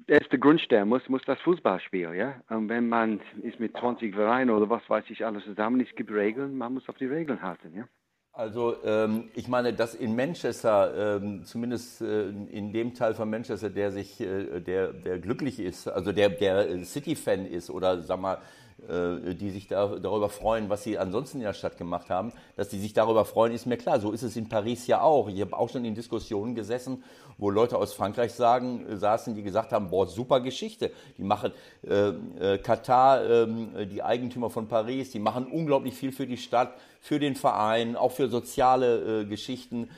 der erste Grundstein muss, muss das Fußballspiel, ja. Und wenn man ist mit 20 Vereinen oder was weiß ich alles zusammen, es gibt Regeln, man muss auf die Regeln halten, ja. Also ähm, ich meine, dass in Manchester, ähm, zumindest äh, in dem Teil von Manchester, der sich, äh, der, der glücklich ist, also der, der City-Fan ist oder sag mal, äh, die sich da, darüber freuen, was sie ansonsten in der Stadt gemacht haben. Dass die sich darüber freuen, ist mir klar. So ist es in Paris ja auch. Ich habe auch schon in Diskussionen gesessen, wo Leute aus Frankreich sagen, äh, saßen, die gesagt haben, boah, super Geschichte. Die machen äh, äh, Katar, äh, die Eigentümer von Paris, die machen unglaublich viel für die Stadt, für den Verein, auch für soziale äh, Geschichten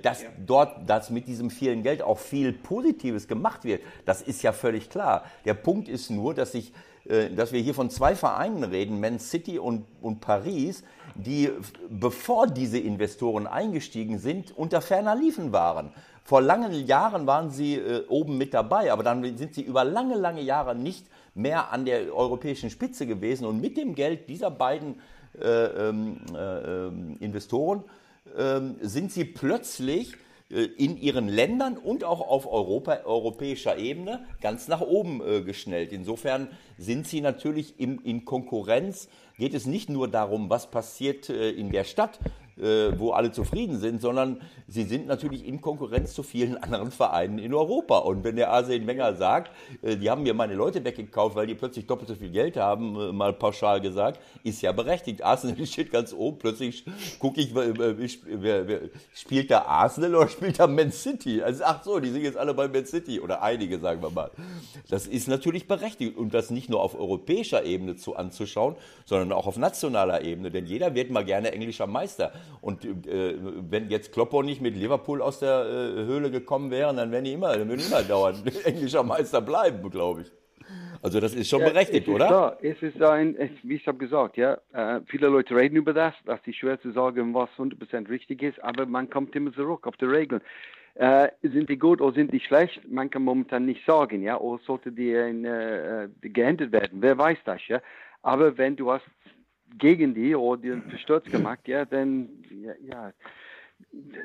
dass ja. dort, dass mit diesem vielen Geld auch viel Positives gemacht wird, das ist ja völlig klar. Der Punkt ist nur, dass sich äh, dass wir hier von zwei Vereinen reden, Man City und, und Paris, die, bevor diese Investoren eingestiegen sind, unter ferner Liefen waren. Vor langen Jahren waren sie äh, oben mit dabei, aber dann sind sie über lange, lange Jahre nicht mehr an der europäischen Spitze gewesen. Und mit dem Geld dieser beiden äh, ähm, äh, ähm, Investoren ähm, sind sie plötzlich äh, in ihren Ländern und auch auf Europa, europäischer Ebene ganz nach oben äh, geschnellt. Insofern sind sie natürlich im, in Konkurrenz. Geht es nicht nur darum, was passiert äh, in der Stadt, äh, wo alle zufrieden sind, sondern sie sind natürlich in Konkurrenz zu vielen anderen Vereinen in Europa. Und wenn der Arsene Wenger sagt, äh, die haben mir meine Leute weggekauft, weil die plötzlich doppelt so viel Geld haben, äh, mal pauschal gesagt, ist ja berechtigt. Arsenal steht ganz oben, plötzlich gucke ich, wer, wer, spielt da Arsenal oder spielt da Man City? Also, ach so, die sind jetzt alle bei Man City oder einige, sagen wir mal. Das ist natürlich berechtigt und das nicht nur auf europäischer Ebene zu anzuschauen, sondern auch auf nationaler Ebene, denn jeder wird mal gerne englischer Meister. Und äh, wenn jetzt Kloppo nicht mit Liverpool aus der äh, Höhle gekommen wären, dann wären die immer, dann würden die immer dauernd englischer Meister bleiben, glaube ich. Also das ist schon ja, berechtigt, es oder? Da. Es ist ein, es, wie ich habe gesagt, ja, äh, viele Leute reden über das, dass ist schwer zu sagen, was 100% richtig ist, aber man kommt immer zurück auf die Regeln. Äh, sind die gut oder sind die schlecht? Man kann momentan nicht sagen, ja, oder sollte die, äh, geändert werden? Wer weiß das, ja? Aber wenn du hast gegen die oder die verstört gemacht, ja, dann, ja, ja,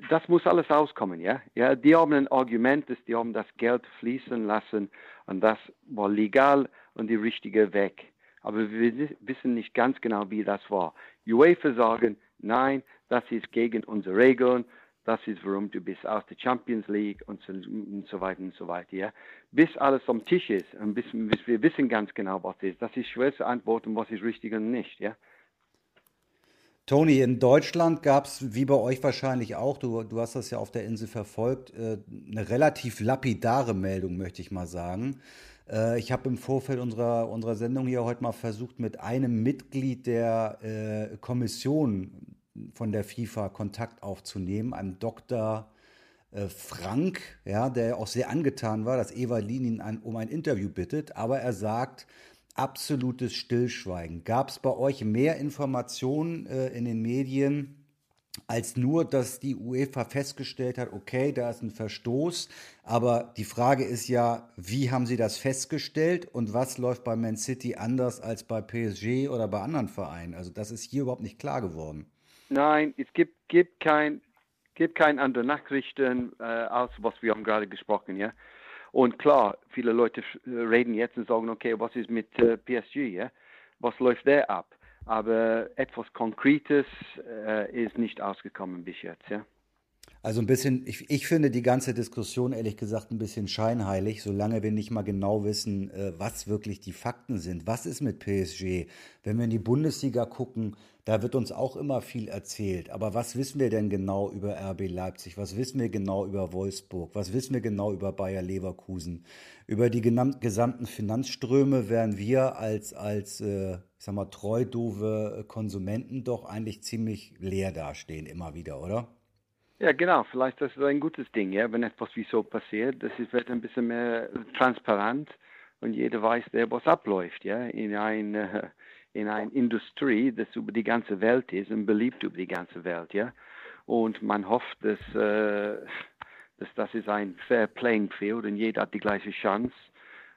das muss alles auskommen, ja. Ja, die haben ein Argument, dass die haben das Geld fließen lassen und das war legal und die richtige Weg. Aber wir wissen nicht ganz genau, wie das war. UEFA sagen, nein, das ist gegen unsere Regeln, Das ist, warum du bist aus der Champions League und so, und so weiter und so weiter. Ja? Bis alles am Tisch ist und bis, bis wir wissen ganz genau, was ist. Das ist schwer zu antworten, was ist richtig und nicht. Ja? Toni, in Deutschland gab es, wie bei euch wahrscheinlich auch, du, du hast das ja auf der Insel verfolgt, äh, eine relativ lapidare Meldung, möchte ich mal sagen. Äh, ich habe im Vorfeld unserer, unserer Sendung hier heute mal versucht, mit einem Mitglied der äh, Kommission von der FIFA Kontakt aufzunehmen, einem Dr. Frank, ja, der auch sehr angetan war, dass Eva Lin ihn ein, um ein Interview bittet, aber er sagt, absolutes Stillschweigen. Gab es bei euch mehr Informationen äh, in den Medien? als nur, dass die UEFA festgestellt hat, okay, da ist ein Verstoß. Aber die Frage ist ja, wie haben sie das festgestellt und was läuft bei Man City anders als bei PSG oder bei anderen Vereinen? Also das ist hier überhaupt nicht klar geworden. Nein, es gibt, gibt kein gibt keine anderen Nachrichten äh, als was wir haben gerade gesprochen, ja. Und klar, viele Leute reden jetzt und sagen, okay, was ist mit äh, PSG, ja? Was läuft der ab? Aber etwas Konkretes äh, ist nicht ausgekommen bis jetzt, ja. Also ein bisschen, ich, ich finde die ganze Diskussion ehrlich gesagt ein bisschen scheinheilig, solange wir nicht mal genau wissen, äh, was wirklich die Fakten sind. Was ist mit PSG? Wenn wir in die Bundesliga gucken, da wird uns auch immer viel erzählt. Aber was wissen wir denn genau über RB Leipzig? Was wissen wir genau über Wolfsburg? Was wissen wir genau über Bayer Leverkusen? Über die gesamten Finanzströme werden wir als, als äh, ich sag mal, treu doofe Konsumenten doch eigentlich ziemlich leer dastehen, immer wieder, oder? Ja, genau. Vielleicht ist das ein gutes Ding, ja, wenn etwas wie so passiert. Das ist, wird ein bisschen mehr transparent und jeder weiß, der was abläuft, ja, in eine, in eine Industrie, das über die ganze Welt ist und beliebt über die ganze Welt, ja. Und man hofft, dass, äh, dass das ist ein fair playing field und jeder hat die gleiche Chance.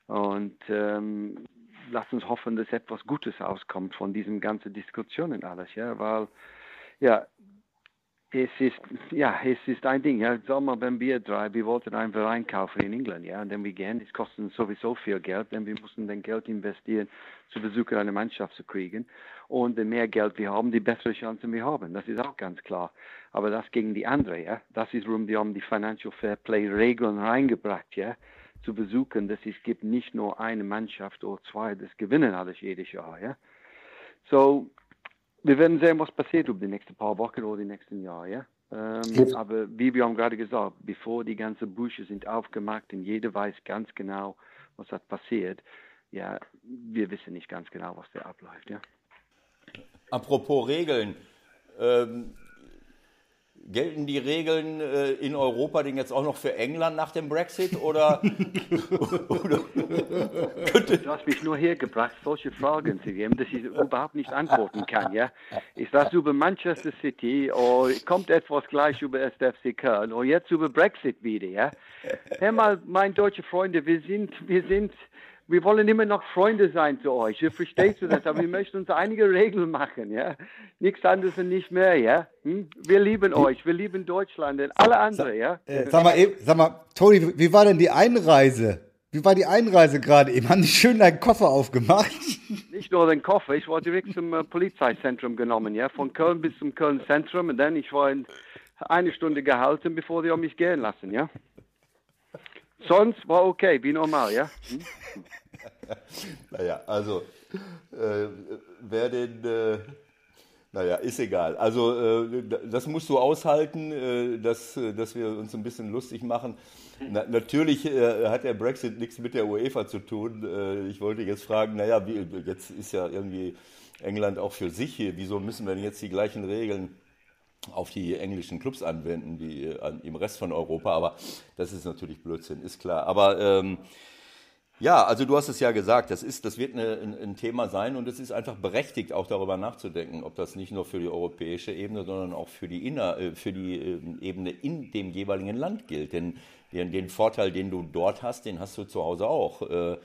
Und ähm, lass uns hoffen, dass etwas Gutes auskommt von diesen ganzen Diskussionen alles, ja, weil ja, es ist, ja, es ist ein Ding. Ja, Sommer, wenn wir drei, wir wollten einen Verein kaufen in England, ja, und dann wir gehen, es kostet sowieso viel Geld, denn wir müssen dann Geld investieren, zu versuchen, eine Mannschaft zu kriegen. Und je mehr Geld wir haben, die bessere Chancen wir haben. Das ist auch ganz klar. Aber das gegen die andere, ja, das ist, warum die haben die Financial Fair Play Regeln reingebracht, ja, zu versuchen, dass es gibt nicht nur eine Mannschaft oder zwei, das gewinnen alles jedes Jahr, ja. So, wir werden sehen, was passiert über die nächsten paar Wochen oder die nächsten Jahre. Ja? Ähm, aber wie wir haben gerade gesagt, bevor die ganzen Bücher sind aufgemacht und jeder weiß ganz genau, was hat passiert, ja, wir wissen nicht ganz genau, was da abläuft. Ja? Apropos Regeln, ähm, Gelten die Regeln äh, in Europa denn jetzt auch noch für England nach dem Brexit oder, oder Du hast mich nur hergebracht, solche Fragen zu geben, dass ich überhaupt nicht antworten kann. Ja, ist das über Manchester City oder kommt etwas gleich über SFC Köln oder jetzt über Brexit wieder? Ja, hör mal, meine deutsche Freunde, wir sind, wir sind wir wollen immer noch Freunde sein zu euch. Ihr versteht du das, aber wir möchten uns einige Regeln machen, ja. Nichts anderes und nicht mehr, ja. Hm? Wir lieben euch, wir lieben Deutschland und alle anderen, ja. Äh, sag mal, sag mal, Toni, wie war denn die Einreise? Wie war die Einreise gerade eben? Haben die schön deinen Koffer aufgemacht? Nicht nur den Koffer, ich war direkt zum äh, Polizeizentrum genommen, ja, von Köln bis zum Köln Zentrum und dann ich war in eine Stunde gehalten, bevor die mich gehen lassen, ja. Sonst war okay, wie normal, ja. Hm? naja, also, äh, wer denn, äh, naja, ist egal. Also, äh, das musst du aushalten, äh, dass, dass wir uns ein bisschen lustig machen. Na, natürlich äh, hat der Brexit nichts mit der UEFA zu tun. Äh, ich wollte jetzt fragen, naja, wie, jetzt ist ja irgendwie England auch für sich hier. Wieso müssen wir denn jetzt die gleichen Regeln auf die englischen Clubs anwenden wie im Rest von Europa? Aber das ist natürlich Blödsinn, ist klar. Aber ähm, ja, also du hast es ja gesagt, das, ist, das wird eine, ein, ein, Thema sein und es ist einfach berechtigt, auch darüber nachzudenken, ob das nicht nur für die europäische Ebene, sondern auch für die, Inner, äh, für die ähm, Ebene in dem jeweiligen Land gilt. Denn den, den Vorteil, den du dort hast, den hast du zu Hause auch. Äh,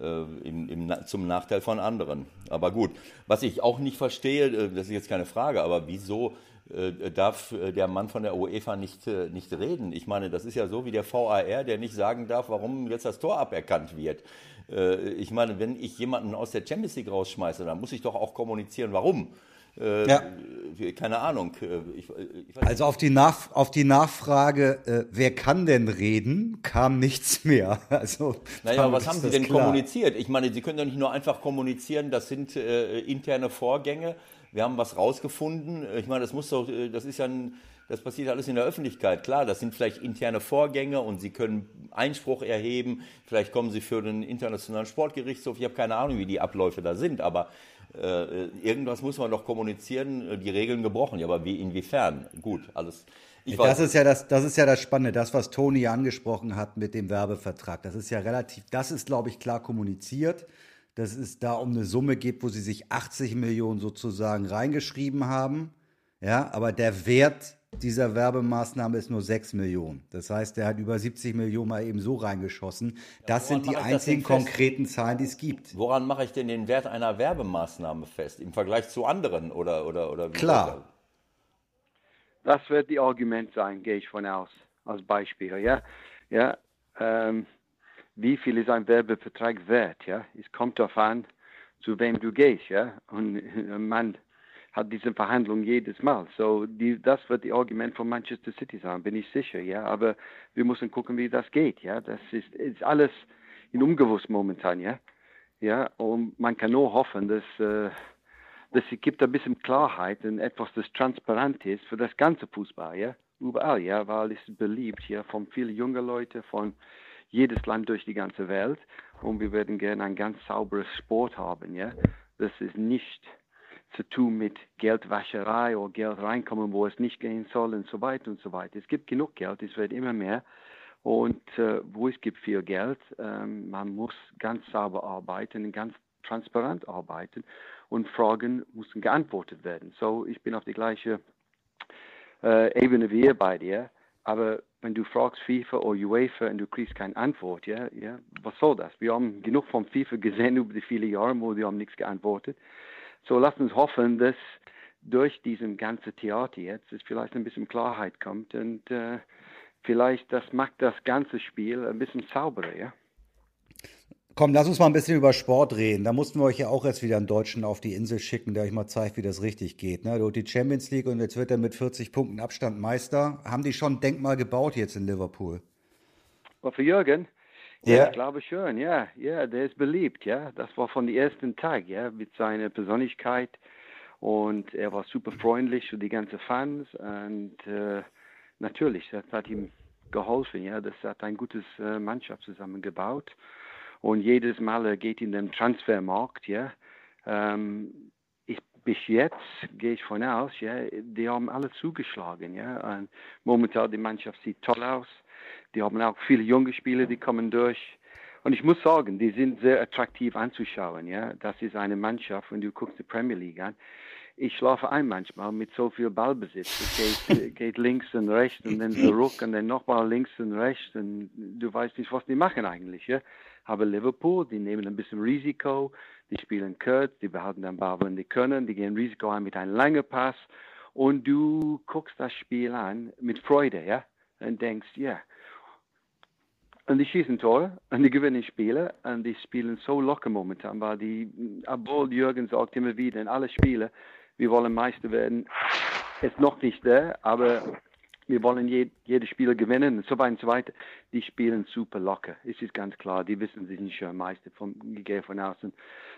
äh, im, im, zum Nachteil von anderen. Aber gut, was ich auch nicht verstehe, äh, das ist jetzt keine Frage, aber wieso äh, darf äh, der Mann von der UEFA nicht, äh, nicht reden. Ich meine, das ist ja so wie der VAR, der nicht sagen darf, warum jetzt das Tor aberkannt wird. Ich meine, wenn ich jemanden aus der Champions League rausschmeiße, dann muss ich doch auch kommunizieren, warum. Ja. Keine Ahnung. Ich, ich also auf die, Nach auf die Nachfrage, wer kann denn reden, kam nichts mehr. Also, naja, was haben Sie denn klar. kommuniziert? Ich meine, Sie können doch nicht nur einfach kommunizieren, das sind interne Vorgänge. Wir haben was rausgefunden. Ich meine, das muss doch, äh, das ist ja ein, das passiert alles in der Öffentlichkeit. Klar, das sind vielleicht interne Vorgänge und Sie können Einspruch erheben. Vielleicht kommen Sie für den Internationalen Sportgerichtshof. Ich habe keine Ahnung, wie die Abläufe da sind, aber äh, irgendwas muss man doch kommunizieren, äh, die Regeln gebrochen. Ja, aber wie, inwiefern? Gut, alles. Ich das ist ja das, das ist ja das Spannende, das, was Toni angesprochen hat mit dem Werbevertrag. Das ist ja relativ, das ist, glaube ich, klar kommuniziert, dass es da um eine Summe geht, wo sie sich 80 Millionen sozusagen reingeschrieben haben. Ja, aber der Wert dieser Werbemaßnahme ist nur 6 Millionen. Das heißt, er hat über 70 Millionen mal eben so reingeschossen. Das ja, sind die einzigen konkreten Zahlen, die es gibt. Woran mache ich denn den Wert einer Werbemaßnahme fest? Im Vergleich zu anderen oder, oder, oder Klar. Das wird die Argument sein, gehe ich von aus, als Beispiel. Ja, ja ähm, wie viel ist ein Werbevertrag wert? Ja, es kommt darauf an, zu wem du gehst. Ja, und man hat diese Verhandlung jedes Mal. So, die, das wird die Argument von Manchester City sein, bin ich sicher, ja. Aber wir müssen gucken, wie das geht, ja. Das ist, ist alles in Ungewusst momentan, ja. Ja, und man kann nur hoffen, dass, äh, dass es gibt ein bisschen Klarheit und etwas, das transparent ist für das ganze Fußball, ja. Überall, ja, weil es beliebt, ja, von vielen jungen Leuten, von jedes Land durch die ganze Welt. Und wir werden gerne ein ganz sauberes Sport haben, ja. Das ist nicht zu tun mit Geldwäscherei oder Geld reinkommen, wo es nicht gehen soll und so weiter und so weiter. Es gibt genug Geld, es wird immer mehr. Und äh, wo es gibt viel Geld, ähm, man muss ganz sauber arbeiten, ganz transparent arbeiten und Fragen müssen geantwortet werden. So, ich bin auf die gleiche äh, Ebene wie ihr bei dir, aber wenn du fragst FIFA oder UEFA und du kriegst keine Antwort, ja, ja, was soll das? Wir haben genug von FIFA gesehen über die vielen Jahre, wo die haben nichts geantwortet. So lasst uns hoffen, dass durch diesen ganzen Theater jetzt es vielleicht ein bisschen Klarheit kommt und äh, vielleicht das macht das ganze Spiel ein bisschen sauberer, ja. Komm, lass uns mal ein bisschen über Sport reden. Da mussten wir euch ja auch erst wieder einen Deutschen auf die Insel schicken, der euch mal zeigt, wie das richtig geht. Ne? Die Champions League und jetzt wird er mit 40 Punkten Abstand Meister. Haben die schon ein Denkmal gebaut jetzt in Liverpool? Für Jürgen? Ja, ich glaube schon, ja. Ja, der ist beliebt, ja. Das war von dem ersten Tag, ja, mit seiner Persönlichkeit. Und er war super freundlich für die ganzen Fans. Und äh, natürlich, das hat ihm geholfen, ja. Das hat ein gutes äh, Mannschaft zusammengebaut. Und jedes Mal er geht in den Transfermarkt, ja. Ähm, ich, bis jetzt gehe ich von aus, ja, die haben alle zugeschlagen, ja. Und momentan die Mannschaft sieht toll aus die haben auch viele junge Spieler, die kommen durch. Und ich muss sagen, die sind sehr attraktiv anzuschauen. Ja, das ist eine Mannschaft, wenn du guckst die Premier League an. Ich schlafe ein manchmal mit so viel Ballbesitz. Es geht, geht links und rechts und dann zurück und dann nochmal links und rechts und du weißt nicht, was die machen eigentlich. Ja? Aber Liverpool, die nehmen ein bisschen Risiko, die spielen kurz, die behalten den Ball, wenn die können, die gehen Risiko ein mit einem langen Pass und du guckst das Spiel an mit Freude, ja, und denkst, ja, und die schießen Tore und die gewinnen Spiele und die spielen so locker momentan, weil die, obwohl Jürgen sagt immer wieder in alle Spiele, wir wollen Meister werden, ist noch nicht da, aber wir wollen je, jedes Spiel gewinnen so weiter und so weiter. Die spielen super locker. Es ist ganz klar, die wissen, sie sind schon Meister, ich gehe von außen.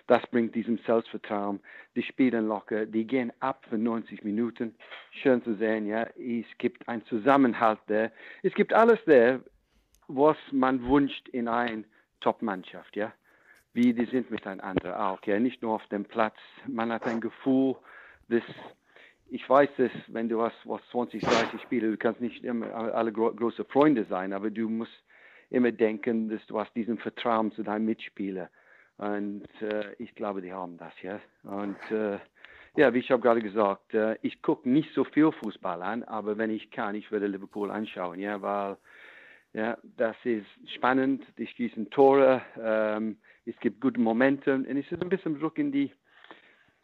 Das bringt diesem Selbstvertrauen. Die spielen locker, die gehen ab für 90 Minuten. Schön zu sehen, ja. Es gibt einen Zusammenhalt da. Es gibt alles da was man wünscht in eine Top-Mannschaft, ja. Wie die sind miteinander auch, ja. Nicht nur auf dem Platz. Man hat ein Gefühl, dass ich weiß dass wenn du hast was 20, 30 Spiele, du kannst nicht immer alle gro große Freunde sein, aber du musst immer denken, dass du hast diesen Vertrauen zu deinem Mitspieler. Und äh, ich glaube, die haben das, ja. Und äh, ja, wie ich habe gerade gesagt, äh, ich gucke nicht so viel Fußball an, aber wenn ich kann, ich würde Liverpool anschauen, ja, weil ja, das ist spannend, die schießen Tore, ähm, es gibt gute Momente und es ist ein bisschen zurück in die,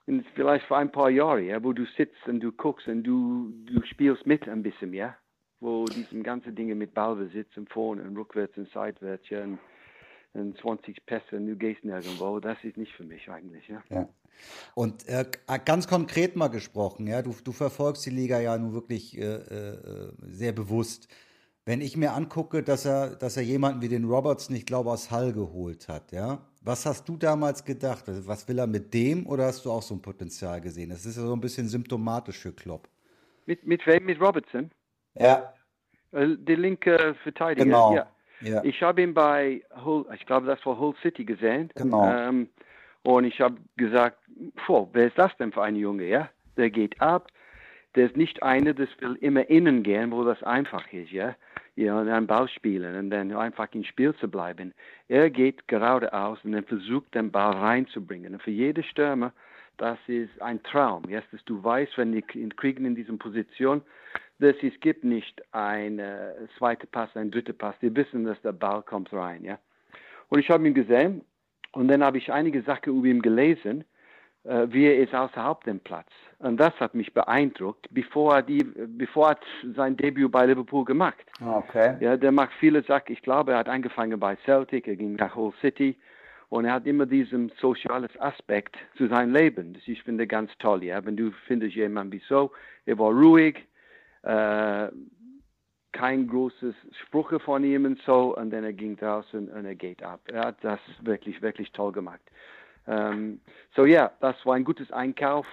in vielleicht vor ein paar Jahren, ja, wo du sitzt und du guckst und du, du spielst mit ein bisschen, ja, wo diese ganzen Dinge mit Ballbesitz und vorne und rückwärts und seitwärts, ja, und, und 20 Pässe und du gehst nirgendwo, das ist nicht für mich eigentlich, ja. ja. Und äh, ganz konkret mal gesprochen, ja, du, du verfolgst die Liga ja nun wirklich äh, äh, sehr bewusst. Wenn ich mir angucke, dass er, dass er jemanden wie den Robertson, ich glaube, aus Hall geholt hat, ja, was hast du damals gedacht? Also, was will er mit dem oder hast du auch so ein Potenzial gesehen? Das ist ja so ein bisschen symptomatisch für Klopp. Mit, mit wem? Mit Robertson? Ja. Äh, die linke Verteidiger. Genau. Ja. Ja. Ich habe ihn bei Hull, ich glaube, das war Hull City gesehen. Genau. Ähm, und ich habe gesagt, boah, wer ist das denn für ein Junge, ja? Der geht ab. Der ist nicht einer, das will immer innen gehen, wo das einfach ist, ja? Ja, und dann Ball spielen und dann einfach im Spiel zu bleiben. Er geht geradeaus und dann versucht, den Ball reinzubringen. Und für jede Stürmer, das ist ein Traum, ja? dass du weißt, wenn die kriegen in dieser Position, dass es gibt nicht ein äh, zweiter Pass, ein dritter Pass. Die wissen, dass der Ball kommt rein, ja. Und ich habe ihn gesehen und dann habe ich einige Sachen über ihn gelesen, äh, wie er ist außerhalb dem Platz. Und das hat mich beeindruckt, bevor er, die, bevor er sein Debüt bei Liverpool gemacht. Okay. Ja, der macht viele Sachen. Ich glaube, er hat angefangen bei Celtic, er ging nach Hull City und er hat immer diesen sozialen Aspekt zu seinem Leben. Das ich finde ganz toll. Ja, wenn du findest jemanden wie so, er war ruhig, äh, kein großes Spruch von ihm und so, und dann er ging draußen und er geht ab. Er hat das wirklich, wirklich toll gemacht. Ähm, so ja, das war ein gutes Einkauf.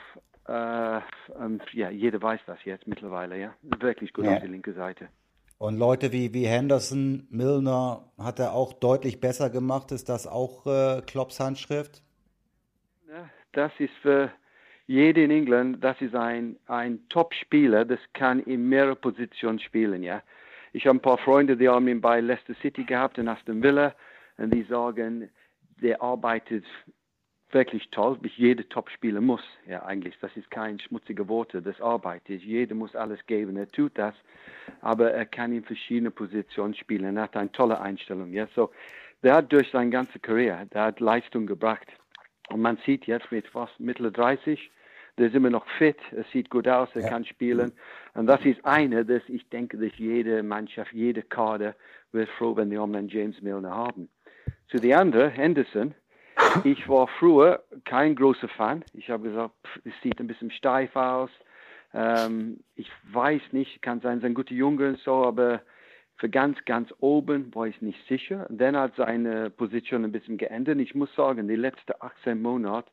Äh, und ja, jeder weiß das jetzt mittlerweile, ja. Wirklich gut Ja. auf die linke Seite. Und Leute wie, wie Henderson, Milner hat er auch deutlich besser gemacht. Ist das auch äh, Klopps Handschrift? Ja, Das ist für jeden in England, das ist ein, ein Top-Spieler, das kann in mehreren Positionen spielen, ja. Ich habe ein paar Freunde, die haben ihn bei Leicester City gehabt in Aston Villa und die sagen, der arbeitet wirklich toll, wie jeder Top-Spieler muss, ja eigentlich, das ist kein schmutzige Worte, das Arbeit ist, jeder muss alles geben, er tut das, aber er kann in verschiedenen Positionen spielen, er hat eine tolle Einstellung, ja, so, der hat durch seine ganze Karriere, der hat Leistung gebracht. Und man sieht jetzt mit fast Mitte 30, der ist immer noch fit, er sieht gut aus, er kann spielen. Und das ist eine, dass ich denke, dass jede Mannschaft, jede Kader wird froh, wenn die einen James Milner haben. Zu der anderen, Henderson, ich war früher kein großer Fan. Ich habe gesagt, es sieht ein bisschen steif aus. Ähm, ich weiß nicht, kann sein, sein guter Junge und so, aber für ganz, ganz oben war ich nicht sicher. Und dann hat seine Position ein bisschen geändert. Ich muss sagen, die letzten 18 Monate,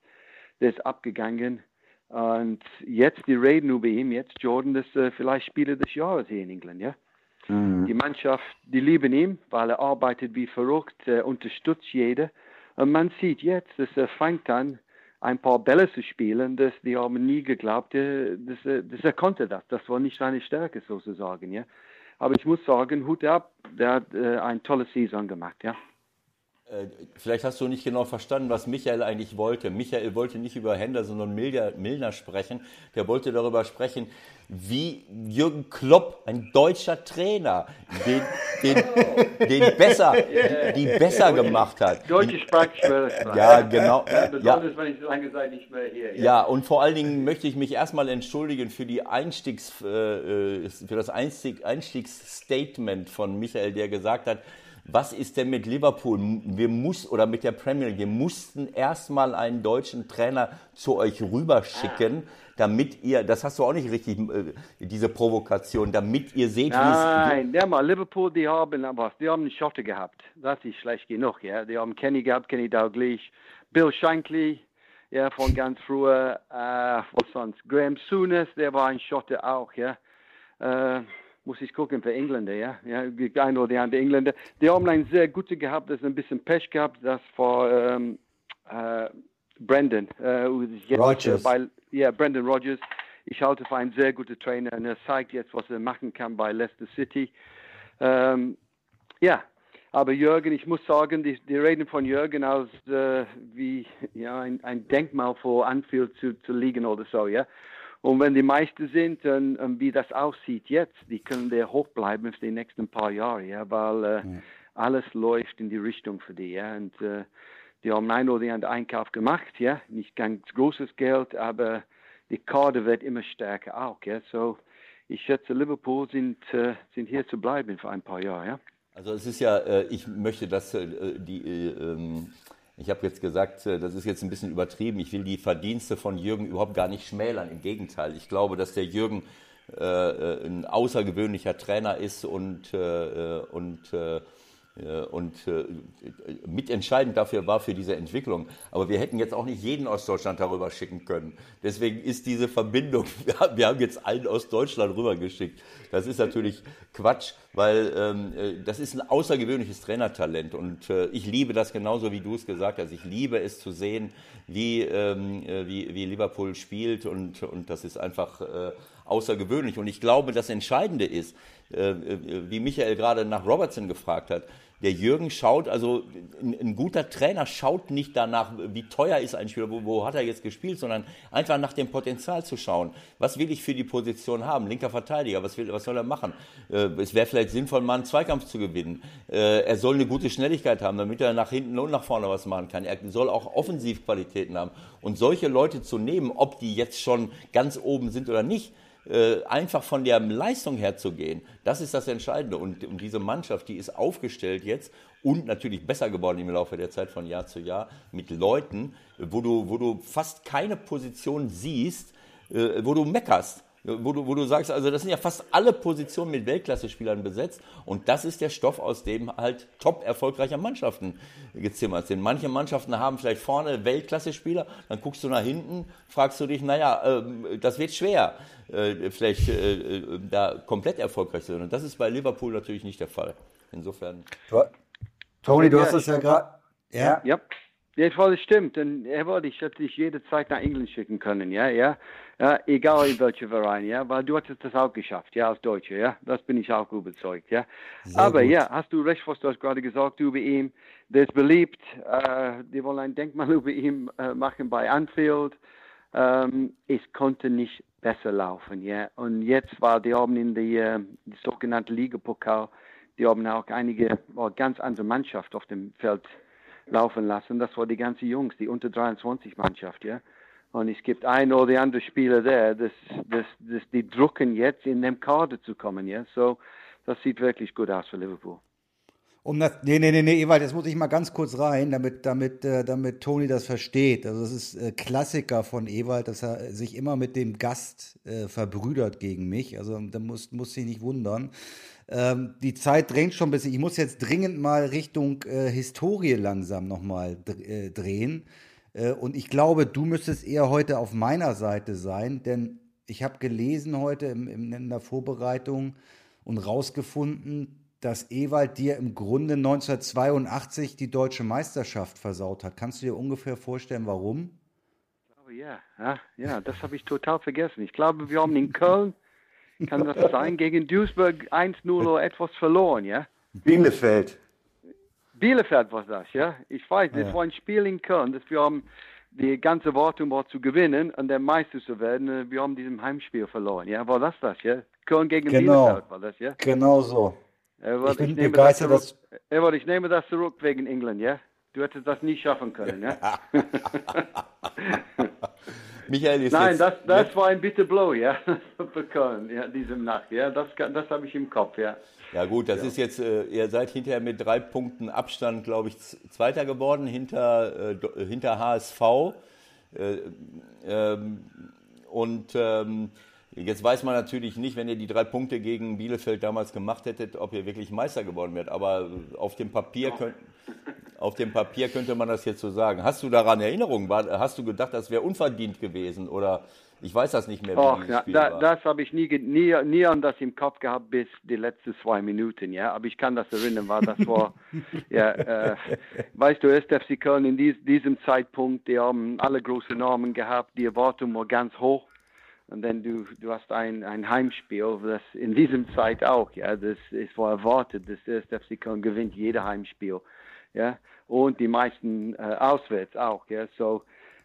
der ist abgegangen. Und jetzt, die reden über ihn, jetzt Jordan, das äh, vielleicht Spieler des Jahres hier in England, ja. Die Mannschaft, die lieben ihn, weil er arbeitet wie verrückt, er unterstützt jeder. Und man sieht jetzt, dass er fängt an, ein paar Bälle zu spielen, dass die haben nie geglaubt, äh, dass er, dass er konnte das. Das war nicht seine Stärke sozusagen, ja. Aber ich muss sagen, Hut ab, der hat äh, eine tolle Saison gemacht, ja. Äh, Vielleicht hast du nicht genau verstanden, was Michael eigentlich wollte. Michael wollte nicht über Henderson und Milner, Milner sprechen. Der wollte darüber sprechen, wie Jürgen Klopp, ein deutscher Trainer, den, den, den besser, die besser gemacht hat. Deutsche Sprache. Ja, genau. Ja, Ja, besonders, wenn ich so lange Zeit nicht mehr hier. ja, und vor allen Dingen möchte ich mich erstmal entschuldigen für die Einstiegs, äh, äh, für das Einstieg, Einstiegsstatement von Michael, der gesagt hat, was ist denn mit Liverpool? Wir muss oder mit der Premier League, wir mussten erstmal einen deutschen Trainer zu euch rüberschicken, damit ihr, das hast du auch nicht richtig, äh, diese Provokation, damit ihr seht, wie es Nein, der mal Liverpool, die haben was, die haben einen Schotte gehabt. Das ist schlecht genug, ja. Die haben Kenny gehabt, Kenny Dalglish, Bill Shankly, ja, von ganz früher, äh, was sonst, Graham Souness, der war ein Schotte auch, ja. Äh, muss ich gucken für Engländer, ja. Ja, die ein oder die andere Engländer. Die haben einen sehr guten gehabt, das ist ein bisschen Pech gehabt, das war ähm, äh, Brandon, äh, äh, bei, ja, Brandon Rogers. Ich halte für einen sehr guten Trainer und er zeigt jetzt, was er machen kann bei Leicester City. Ähm, ja, aber Jürgen, ich muss sagen, die, die reden von Jürgen als äh, wie ja, ein, ein Denkmal vor Anfield zu, zu liegen oder so, ja. Und wenn die Meister sind und, und wie das aussieht jetzt, die können der hoch bleiben für die nächsten paar Jahre, ja, weil äh, alles läuft in die Richtung für die, ja. Und äh, die haben ein oder anderen Einkauf gemacht, ja, nicht ganz großes Geld, aber die Kader wird immer stärker auch, ja. So, ich schätze, Liverpool sind, äh, sind hier zu bleiben für ein paar Jahre, ja. Also es ist ja, äh, ich möchte, dass äh, die, äh, ähm, Ich habe jetzt gesagt, äh, das ist jetzt ein bisschen übertrieben. Ich will die Verdienste von Jürgen überhaupt gar nicht schmälern. Im Gegenteil. Ich glaube, dass der Jürgen äh, äh ein außergewöhnlicher Trainer ist und, äh, und äh, äh, und äh, mitentscheidend dafür war für diese Entwicklung. Aber wir hätten jetzt auch nicht jeden aus Deutschland darüber schicken können. Deswegen ist diese Verbindung, wir haben jetzt einen aus Deutschland rübergeschickt. Das ist natürlich Quatsch, weil ähm, äh, das ist ein außergewöhnliches Trainertalent und äh, ich liebe das genauso, wie du es gesagt hast. Ich liebe es zu sehen, wie, ähm, wie, wie Liverpool spielt und, und das ist einfach äh, außergewöhnlich. Und ich glaube, das Entscheidende ist, äh, wie Michael gerade nach Robertson gefragt hat, der Jürgen schaut, also ein, ein, guter Trainer schaut nicht danach, wie teuer ist ein Spieler, wo, wo, hat er jetzt gespielt, sondern einfach nach dem Potenzial zu schauen. Was will ich für die Position haben? Linker Verteidiger, was, will, was soll er machen? Äh, es wäre vielleicht sinnvoll, mal einen Zweikampf zu gewinnen. Äh, er soll eine gute Schnelligkeit haben, damit er nach hinten und nach vorne was machen kann. Er soll auch Offensivqualitäten haben. Und solche Leute zu nehmen, ob die jetzt schon ganz oben sind oder nicht, äh, einfach von der Leistung her zu gehen, das ist das Entscheidende. Und, und diese Mannschaft, die ist aufgestellt jetzt und natürlich besser geworden im Laufe der Zeit von Jahr zu Jahr mit Leuten, wo du, wo du fast keine Position siehst, äh, wo du meckerst wo du, wo du sagst, also das sind ja fast alle Positionen mit Weltklasse-Spielern besetzt und das ist der Stoff, aus dem halt top erfolgreicher Mannschaften gezimmert sind. Manche Mannschaften haben vielleicht vorne Weltklasse-Spieler, dann guckst du nach hinten, fragst du dich, naja, äh, das wird schwer, äh, vielleicht äh, äh, da komplett erfolgreich zu sein. Und das ist bei Liverpool natürlich nicht der Fall. Insofern. Tony, du hast das ja gerade. Ja. ja. Ja, das stimmt. Und er wollte ich hätte dich jederzeit nach England schicken können, ja, ja. Ja, egal in welcher Verein, ja, weil du hattest das auch geschafft, ja, als Deutscher, ja, das bin ich auch überzeugt, ja. Sehr Aber gut. ja, hast du recht, was du hast gerade gesagt über ihn, der ist beliebt, äh, die wollen ein Denkmal über ihn äh, machen bei Anfield, ähm, es konnte nicht besser laufen, ja, und jetzt war die haben in die, äh, die sogenannte Liga-Pokal, die haben auch einige, oh, ganz andere Mannschaft auf dem Feld laufen lassen, das war die ganze Jungs, die unter 23 Mannschaft, ja. Und es gibt ein oder andere Spieler der, das, das, das, die drucken jetzt in dem Kader zu kommen. Ja? So, das sieht wirklich gut aus für Liverpool. Um das, nee, nee, nee, nee, Ewald, jetzt muss ich mal ganz kurz rein, damit, damit, äh, damit Toni das versteht. Also, das ist äh, Klassiker von Ewald, dass er sich immer mit dem Gast äh, verbrüdert gegen mich. Also, da muss, muss sich nicht wundern. Ähm, die Zeit drängt schon ein bisschen. Ich muss jetzt dringend mal Richtung äh, Historie langsam nochmal äh, drehen. Äh, und ich glaube, du müsstest eher heute auf meiner Seite sein, denn ich habe gelesen heute im, im, in der Vorbereitung und rausgefunden, dass Ewald dir im Grunde 1982 die deutsche Meisterschaft versaut hat. Kannst du dir ungefähr vorstellen, warum? ja, ja, ja das habe ich total vergessen. Ich glaube, wir haben in Köln, kann das sein, gegen Duisburg 1-0 oder etwas verloren, ja? Bielefeld. Bielefeld war das, ja. Ich weiß, das ja. war ein Spiel in Köln, dass wir haben die ganze Wartung war zu gewinnen und der Meister zu werden. Wir haben diesem Heimspiel verloren, ja. War das das, ja? Köln gegen genau. Bielefeld war das, ja? Genau so. Wollte, ich bin ich begeistert, das dass... Wollte, ich nehme das zurück wegen England, ja? Du hättest das nie schaffen können, ja? Michael ist Nein, das, das war ein bitter Blow, ja, Köln, ja, diese Nacht, ja, das, das habe ich im Kopf, ja. Ja gut, das ja. ist jetzt, äh, ihr seid hinterher mit drei Punkten Abstand, glaube ich, Zweiter geworden, hinter, äh, hinter HSV. Äh, ähm, und ähm, jetzt weiß man natürlich nicht, wenn ihr die drei Punkte gegen Bielefeld damals gemacht hättet, ob ihr wirklich Meister geworden wärt. Aber auf dem Papier könnt, auf dem Papier könnte man das jetzt so sagen. Hast du daran Erinnerungen? Hast du gedacht, das wäre unverdient gewesen? Oder ich weiß das nicht mehr. Och, ja, da, das habe ich nie, nie, nie an das im Kopf gehabt bis die letzten zwei Minuten, ja. Aber ich kann das erinnern, weil das war, ja, äh, weißt du, SFC Köln in dies, diesem Zeitpunkt, die haben alle großen Namen gehabt, die Erwartung war ganz hoch. Und dann du, du hast ein, ein Heimspiel, das in diesem Zeit auch, ja, das ist war erwartet, dass SFC Köln gewinnt jeder Heimspiel ja, und die meisten äh, auswärts auch, ja, so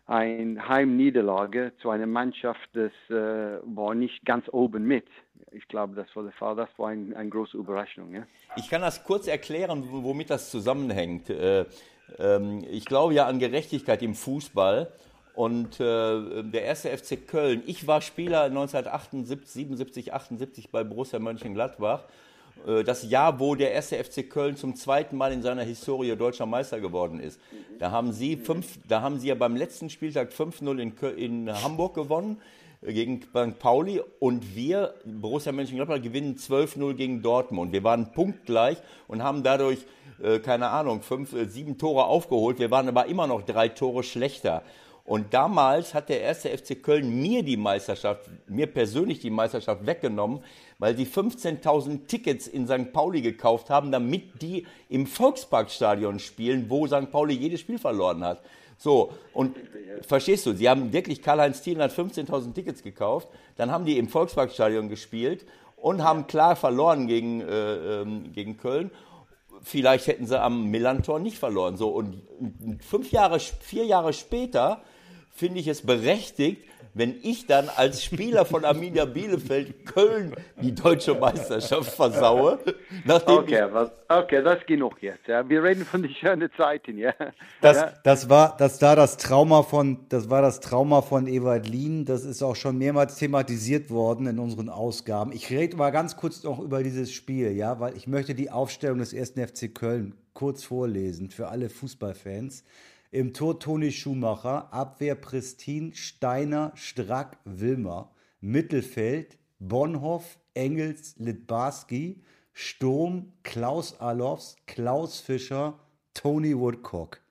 eine Heimniederlage zu einer Mannschaft, das äh, war nicht ganz oben mit. Ich glaube, das war der Fall. Das war ein, eine große Überraschung. Ja? Ich kann das kurz erklären, womit das zusammenhängt. Äh, ähm, ich glaube ja an Gerechtigkeit im Fußball. Und äh, der erste FC Köln, ich war Spieler 1978, 77, 78 bei Borussia Mönchengladbach das Jahr, wo der erste FC Köln zum zweiten Mal in seiner Historie deutscher Meister geworden ist. Da haben sie fünf, da haben sie ja beim letzten Spieltag 5-0 in, in Hamburg gewonnen äh, gegen St. Pauli und wir, Borussia Mönchengladbach, gewinnen 12-0 gegen Dortmund. Wir waren punktgleich und haben dadurch, äh, keine Ahnung, fünf, äh, sieben Tore aufgeholt. Wir waren aber immer noch drei Tore schlechter. Und damals hat der erste FC Köln mir die Meisterschaft, mir persönlich die Meisterschaft weggenommen, weil sie 15.000 Tickets in St. Pauli gekauft haben, damit die im Volksparkstadion spielen, wo St. Pauli jedes Spiel verloren hat. So, und verstehst du, sie haben wirklich, Karl-Heinz Thielen hat 15.000 Tickets gekauft, dann haben die im Volksparkstadion gespielt und haben klar verloren gegen, äh, ähm, gegen Köln. Vielleicht hätten sie am Millantor nicht verloren. So, und fünf Jahre, vier Jahre später finde ich es berechtigt, wenn ich dann als Spieler von Arminia Bielefeld Köln die deutsche Meisterschaft versaue. Okay, was, okay, das ist genug jetzt. Ja. Wir reden von den schönen Zeiten, ja. Das, ja. das war das war das Trauma von das war das Trauma von Ewald Lien. Das ist auch schon mehrmals thematisiert worden in unseren Ausgaben. Ich rede mal ganz kurz noch über dieses Spiel, ja, weil ich möchte die Aufstellung des ersten FC Köln kurz vorlesen für alle Fußballfans. Im Tor Toni Schumacher, Abwehr Pristin, Steiner, Strack, Wilmer. Mittelfeld Bonhoff, Engels, Litbarski, Sturm, Klaus Alofs, Klaus Fischer, Tony Woodcock.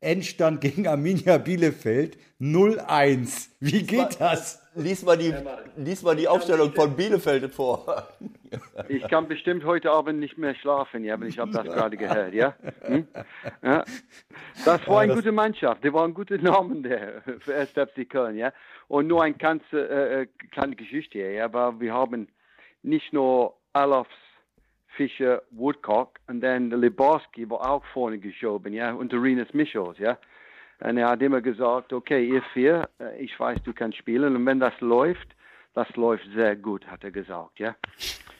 Endstand gegen Arminia Bielefeld 0-1. Wie geht das? Lies mal die, lies mal die Aufstellung von Bielefeld vor. Ich kann bestimmt heute Abend nicht mehr schlafen, ja, aber ich habe das gerade gehört, ja? Hm? ja? Das war eine gute Mannschaft, die waren gute Namen der für 1. FC Köln, ja? Und nur eine ganz äh, kleine Geschichte, ja, aber wir haben nicht nur Alofs, Fischer, Woodcock und dann Liborski war auch vorne geschoben, ja, und Renus Michels, ja? Und er hat immer gesagt, okay, ihr vier, äh, ich weiß, du kannst spielen. Und wenn das läuft, das läuft sehr gut, hat er gesagt, ja.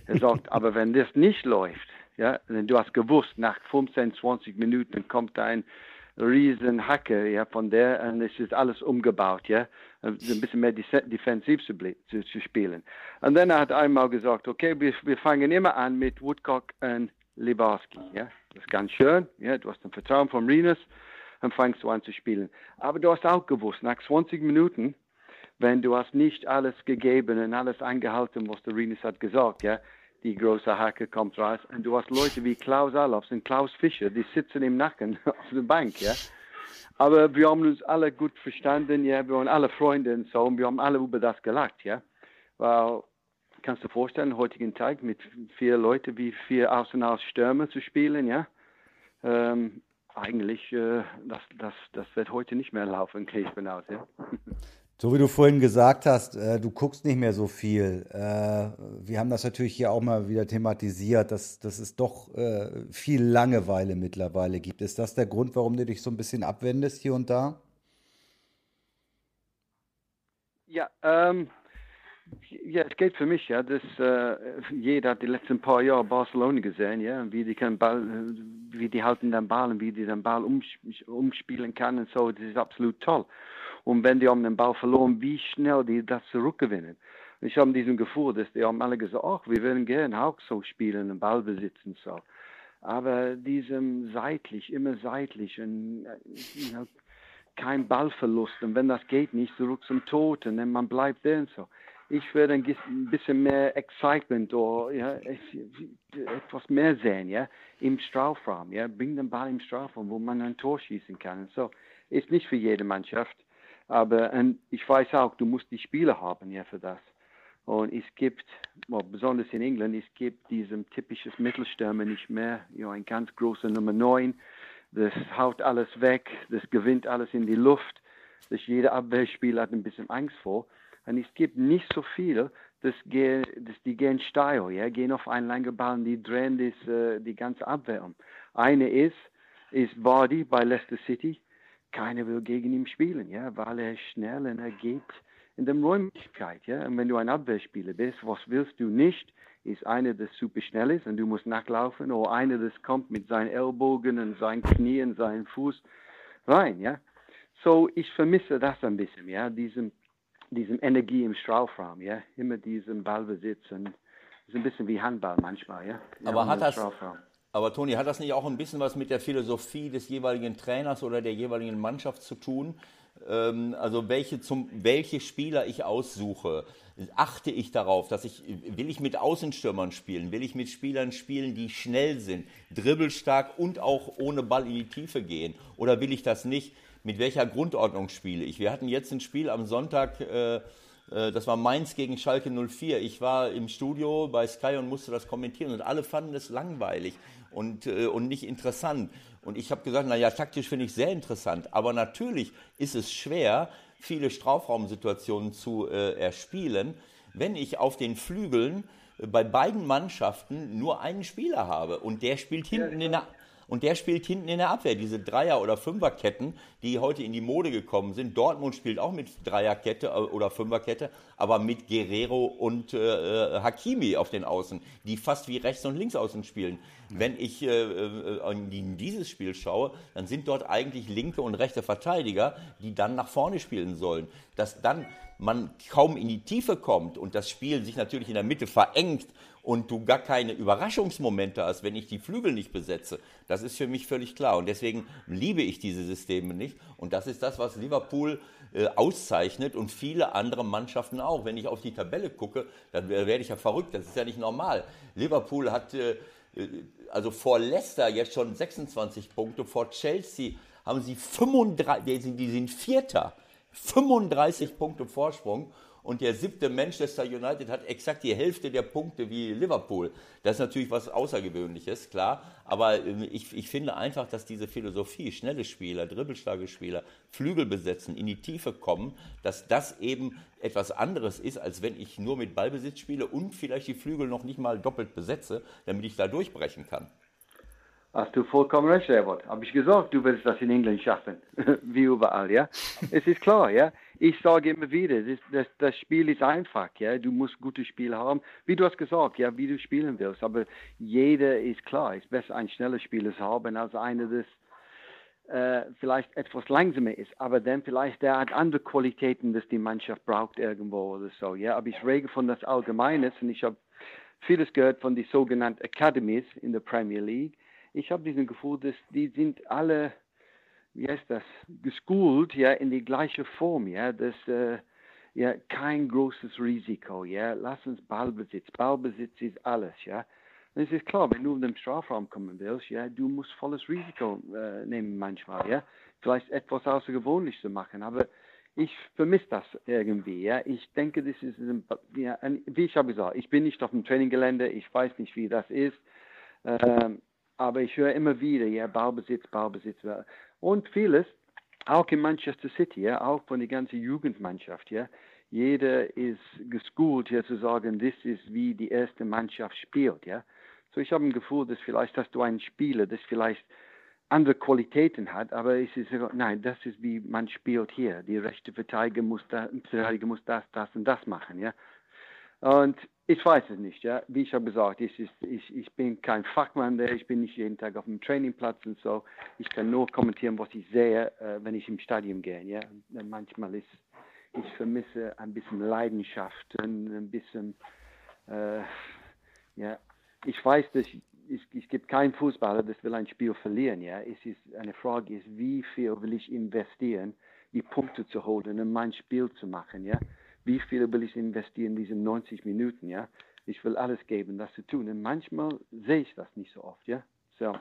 Er sagt, aber wenn das nicht läuft, ja, denn du hast gewusst, nach 15, 20 Minuten kommt ein riesen Hacke, ja, von der, und es ist alles umgebaut, ja, ein bisschen mehr defensiv zu, zu, zu spielen. Und dann hat er einmal gesagt, okay, wir, wir fangen immer an mit Woodcock und Libarski, ja. Das ist ganz schön, ja, du hast ein Vertrauen von Renus, dann fängst du an zu spielen. Aber du hast auch gewusst, nach 20 Minuten, wenn du hast nicht alles gegeben und alles eingehalten, was der Rinus hat gesagt, ja, die große Hacke kommt raus und du hast Leute wie Klaus Alofs und Klaus Fischer, die sitzen im Nacken auf der Bank, ja. Aber wir haben uns alle gut verstanden, ja, wir waren alle Freunde und so und wir haben alle über das gelacht, ja. Weil, kannst du dir vorstellen, heutigen Tag mit vier Leuten wie vier Außenaus-Stürmer zu spielen, ja. Ähm, eigentlich, äh, das, das, das wird heute nicht mehr laufen, gehe ich von aus. Ja? So wie du vorhin gesagt hast, äh, du guckst nicht mehr so viel. Äh, wir haben das natürlich hier auch mal wieder thematisiert, dass, dass es doch äh, viel Langeweile mittlerweile gibt. Ist das der Grund, warum du dich so ein bisschen abwendest hier und da? Ja, ähm, ja, es geht für mich, ja. Das, äh, jeder hat die letzten paar Jahre Barcelona gesehen, ja, wie die können Ball, wie die halten den Ball und wie die den Ball umspielen kann und so. Das ist absolut toll. Und wenn die haben den Ball verloren, wie schnell die das zurückgewinnen. Ich habe diesen Gefühl, dass die haben alle gesagt, ach, wir würden gerne auch so spielen und Ball besitzen so. Aber diesem seitlich, immer seitlich und you know, kein Ballverlust und wenn das geht nicht, zurück zum Toten, dann man bleibt da und so ich würde ein bisschen mehr Excitement oder ja, etwas mehr sehen, ja, im Strafraum, ja, bring den Ball im Strafraum, wo man ein Tor schießen kann. So ist nicht für jede Mannschaft, aber und ich weiß auch, du musst die Spieler haben, ja, für das. Und es gibt, well, besonders in England, es gibt diesem typisches Mittelstürmer nicht mehr, ja, ein ganz großer Nummer 9, das haut alles weg, das gewinnt alles in die Luft, dass jeder Abwehrspieler hat ein bisschen Angst vor. Und es gibt nicht so viele, das gehen, das, die gehen steil, ja, gehen auf einen langen Ball und die drehen das, äh, die ganze Abwehr um. Eine ist, ist Vardy bei Leicester City. Keiner will gegen ihn spielen, ja, weil er schnell und er geht in der Räumlichkeit, ja. Und wenn du ein Abwehrspieler bist, was willst du nicht? Ist einer, der super schnell ist und du musst nachlaufen, oder einer, das kommt mit seinen Ellbogen und seinen Knien, seinen Fuß rein, ja. So, ich vermisse das ein bisschen, ja, diesen diesem Energie im Strafraum, ja, immer diesem Ballbesitz und ist ein bisschen wie Handball manchmal, ja. Aber hat das, aber Toni, hat das nicht auch ein bisschen was mit der Philosophie des jeweiligen Trainers oder der jeweiligen Mannschaft zu tun? Ähm, also welche, zum, welche Spieler ich aussuche, achte ich darauf, dass ich, will ich mit Außenstürmern spielen, will ich mit Spielern spielen, die schnell sind, dribbelstark und auch ohne Ball in die Tiefe gehen? Oder will ich das nicht? Mit welcher Grundordnung spiele ich? Wir hatten jetzt ein Spiel am Sonntag, äh, äh das war Mainz gegen Schalke 04. Ich war im Studio bei Sky und musste das kommentieren und alle fanden es langweilig und, äh, und nicht interessant. Und ich habe gesagt, naja, taktisch finde ich sehr interessant, aber natürlich ist es schwer, viele Strafraumsituationen zu äh, erspielen, wenn ich auf den Flügeln äh, bei beiden Mannschaften nur einen Spieler habe und der spielt hinten in der und der spielt hinten in der Abwehr. Diese Dreier- oder Fünferketten, die heute in die Mode gekommen sind. Dortmund spielt auch mit Dreierkette äh, oder Fünferkette, aber mit Guerrero und äh, äh, Hakimi auf den Außen, die fast wie rechts und links außen spielen. Wenn ich äh, äh, in dieses Spiel schaue, dann sind dort eigentlich linke und rechte Verteidiger, die dann nach vorne spielen sollen. Dass dann man kaum in die Tiefe kommt und das Spiel sich natürlich in der Mitte verengt und du gar keine Überraschungsmomente hast, wenn ich die Flügel nicht besetze, das ist für mich völlig klar. Und deswegen liebe ich diese Systeme nicht. Und das ist das, was Liverpool äh, auszeichnet und viele andere Mannschaften auch. Wenn ich auf die Tabelle gucke, dann werde ich ja verrückt. Das ist ja nicht normal. Liverpool hat äh, äh also vor Leicester jetzt schon 26 Punkte, vor Chelsea haben sie 35, die sind Vierter, 35 Punkte Vorsprung und der siebte Manchester United hat exakt die Hälfte der Punkte wie Liverpool. Das ist natürlich was Außergewöhnliches, klar. Aber ähm, ich, ich finde einfach, dass diese Philosophie, schnelle Spieler, dribbelstarke Spieler, Flügel besetzen, in die Tiefe kommen, dass das eben etwas anderes ist, als wenn ich nur mit Ballbesitz spiele und vielleicht die Flügel noch nicht mal doppelt besetze, damit ich da durchbrechen kann. Hast du vollkommen recht, Herbert. Habe ich gesagt, du willst das in England schaffen. Wie überall, ja. es ist klar, ja. Ich sage immer wieder, das, das, das, Spiel ist einfach, ja. Du musst gute Spiele haben. Wie du hast gesagt, ja, wie du spielen willst. Aber jeder ist klar, es ist besser, ein schnelles Spieler zu haben, als einer, das äh, vielleicht etwas langsamer ist. Aber dann vielleicht der hat andere Qualitäten, dass die Mannschaft braucht irgendwo oder so, ja. Aber ich rede von das Allgemeines und ich habe vieles gehört von den sogenannten Academies in der Premier League ich habe diesen Gefühl, dass die sind alle, wie heißt das, geschult, ja, in die gleiche Form, ja, dass, äh, ja, kein großes Risiko, ja, lass uns Ballbesitz, Ballbesitz ist alles, ja. Und es ist klar, wenn du in den Strafraum kommen willst, ja, du musst volles Risiko äh, nehmen manchmal, ja, vielleicht etwas Außergewöhnliches zu machen, aber ich vermisse das irgendwie, ja. Ich denke, das ist, ja, wie ich habe gesagt, ich bin nicht auf dem Traininggelände, ich weiß nicht, wie das ist. Ähm, aber ich höre immer wieder, ja, Baubesitz, Baubesitz. Und vieles, auch in Manchester City, ja, auch von der ganzen Jugendmannschaft, ja. Jeder ist geschult, ja, zu sagen, das ist wie die erste Mannschaft spielt, ja. So, ich habe ein Gefühl, dass vielleicht hast du einen Spieler, das vielleicht andere Qualitäten hat, aber es ist, nein, das ist wie man spielt hier. Die rechte Verteidiger muss, da, Verteidiger muss das, das und das machen, ja. Und ich weiß es nicht, ja. Wie ich habe gesagt, ich, ich, ich, bin kein Fachmann der, ich bin nicht jeden Tag auf dem Trainingplatz und so. Ich kann nur kommentieren, was ich sehe, äh, wenn ich im Stadion gehe, ja. Manchmal ist, ich vermisse ein bisschen Leidenschaft ein bisschen, äh, ja. Ich weiß, dass es, es gibt keinen Fußballer, das will ein Spiel verlieren, ja. Es ist, eine Frage ist, wie viel will ich investieren, die Punkte zu holen und mein Spiel zu machen, ja wie viel will ich investieren in diese 90 Minuten, ja? Ich will alles geben, das zu tun. Und manchmal sehe ich das nicht so oft, ja? So.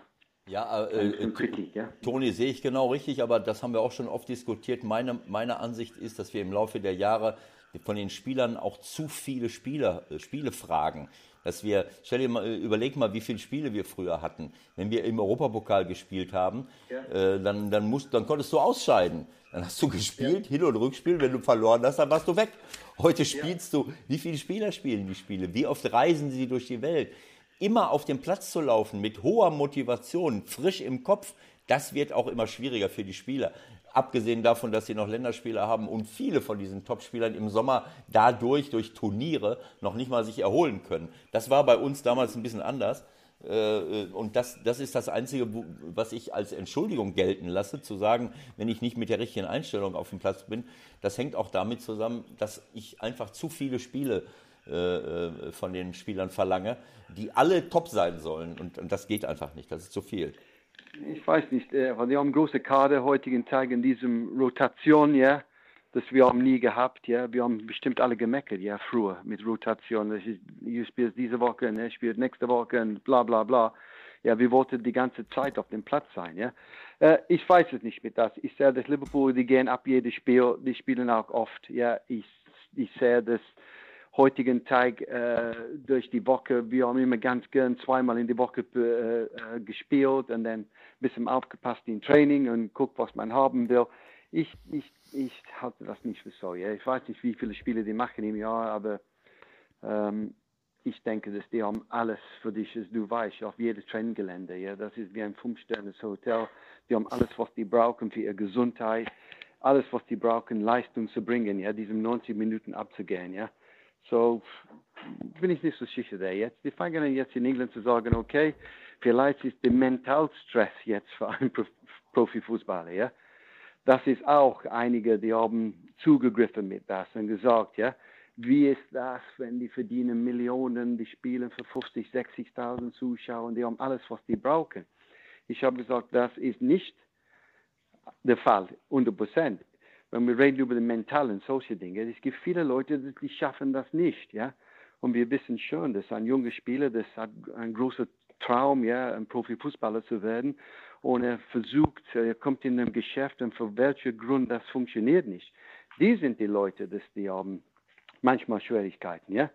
Ja, äh, äh, Kritik, ja? Toni, sehe ich genau richtig, aber das haben wir auch schon oft diskutiert. Meine, meine Ansicht ist, dass wir im Laufe der Jahre von den Spielern auch zu viele Spieler, äh, Spiele fragen. Dass wir, stell dir mal, äh, überleg mal, wie viele Spiele wir früher hatten. Wenn wir im Europapokal gespielt haben, ja. äh, dann, dann, musst, dann konntest du ausscheiden. Dann hast du gespielt, ja. Hin- und Rückspiel. Wenn du verloren hast, dann warst du weg. Heute spielst ja. du, wie viele Spieler spielen die Spiele? Wie oft reisen sie durch die Welt? Immer auf dem Platz zu laufen mit hoher Motivation, frisch im Kopf, das wird auch immer schwieriger für die Spieler. Abgesehen davon, dass sie noch Länderspieler haben und viele von diesen Topspielern im Sommer dadurch, durch Turniere, noch nicht mal sich erholen können. Das war bei uns damals ein bisschen anders. Äh, und das, das ist das Einzige, was ich als Entschuldigung gelten lasse, zu sagen, wenn ich nicht mit der richtigen Einstellung auf dem Platz bin. Das hängt auch damit zusammen, dass ich einfach zu viele Spiele äh, von den Spielern verlange, die alle top sein sollen. Und, und, das geht einfach nicht. Das ist zu viel. Ich weiß nicht. Äh, wir haben große Kader heutigen Tag in diesem Rotation, ja das wir haben nie gehabt, ja. Wir haben bestimmt alle gemeckert, ja, früher mit Rotation. Ist, ihr spielt diese Woche, ne, spielt nächste Woche und bla bla bla. Ja, wir wollten die ganze Zeit auf dem Platz sein, ja. Äh, ich weiß es nicht mit das. Ich sehe, dass Liverpool, die gehen ab jedes Spiel, die spielen auch oft, ja. Ich, ich sehe das heutigen Tag äh, durch die Woche. Wir haben immer ganz gern zweimal in die Woche äh, äh gespielt und dann ein bisschen aufgepasst im Training und guckt, was man haben will ich, ich, ich halte das nicht für so. Ja. Ich weiß nicht, wie viele Spiele die machen im Jahr, aber ähm, ich denke, dass die haben alles für dich, als du weißt, auf jedes Trainingsgelände. Ja. Das ist wie ein Fünf-Sterne-Hotel. Die haben alles, was die brauchen für ihre Gesundheit, alles, was die brauchen, Leistung zu bringen, ja, diesen 90 Minuten abzugehen. Ja. So bin ich nicht so sicher da jetzt. Die fangen jetzt in England zu sagen, okay, vielleicht ist der Mentalstress jetzt für einen Profifußballer. Ja das ist auch einige, die haben zugegriffen mit das und gesagt, ja, wie ist das, wenn die verdienen Millionen, die spielen für 50, 60.000 Zuschauer die haben alles, was die brauchen. Ich habe gesagt, das ist nicht der Fall, 100 Prozent. Wenn wir reden über die mentalen, solche Dinge, es gibt viele Leute, die schaffen das nicht, ja. Und wir wissen schon, dass ein junger Spieler, das hat ein großer Traum, ja, ein Profifußballer zu werden und er versucht, er kommt in einem Geschäft und für welchen Grund das funktioniert nicht. Die sind die Leute, dass die haben manchmal Schwierigkeiten, ja,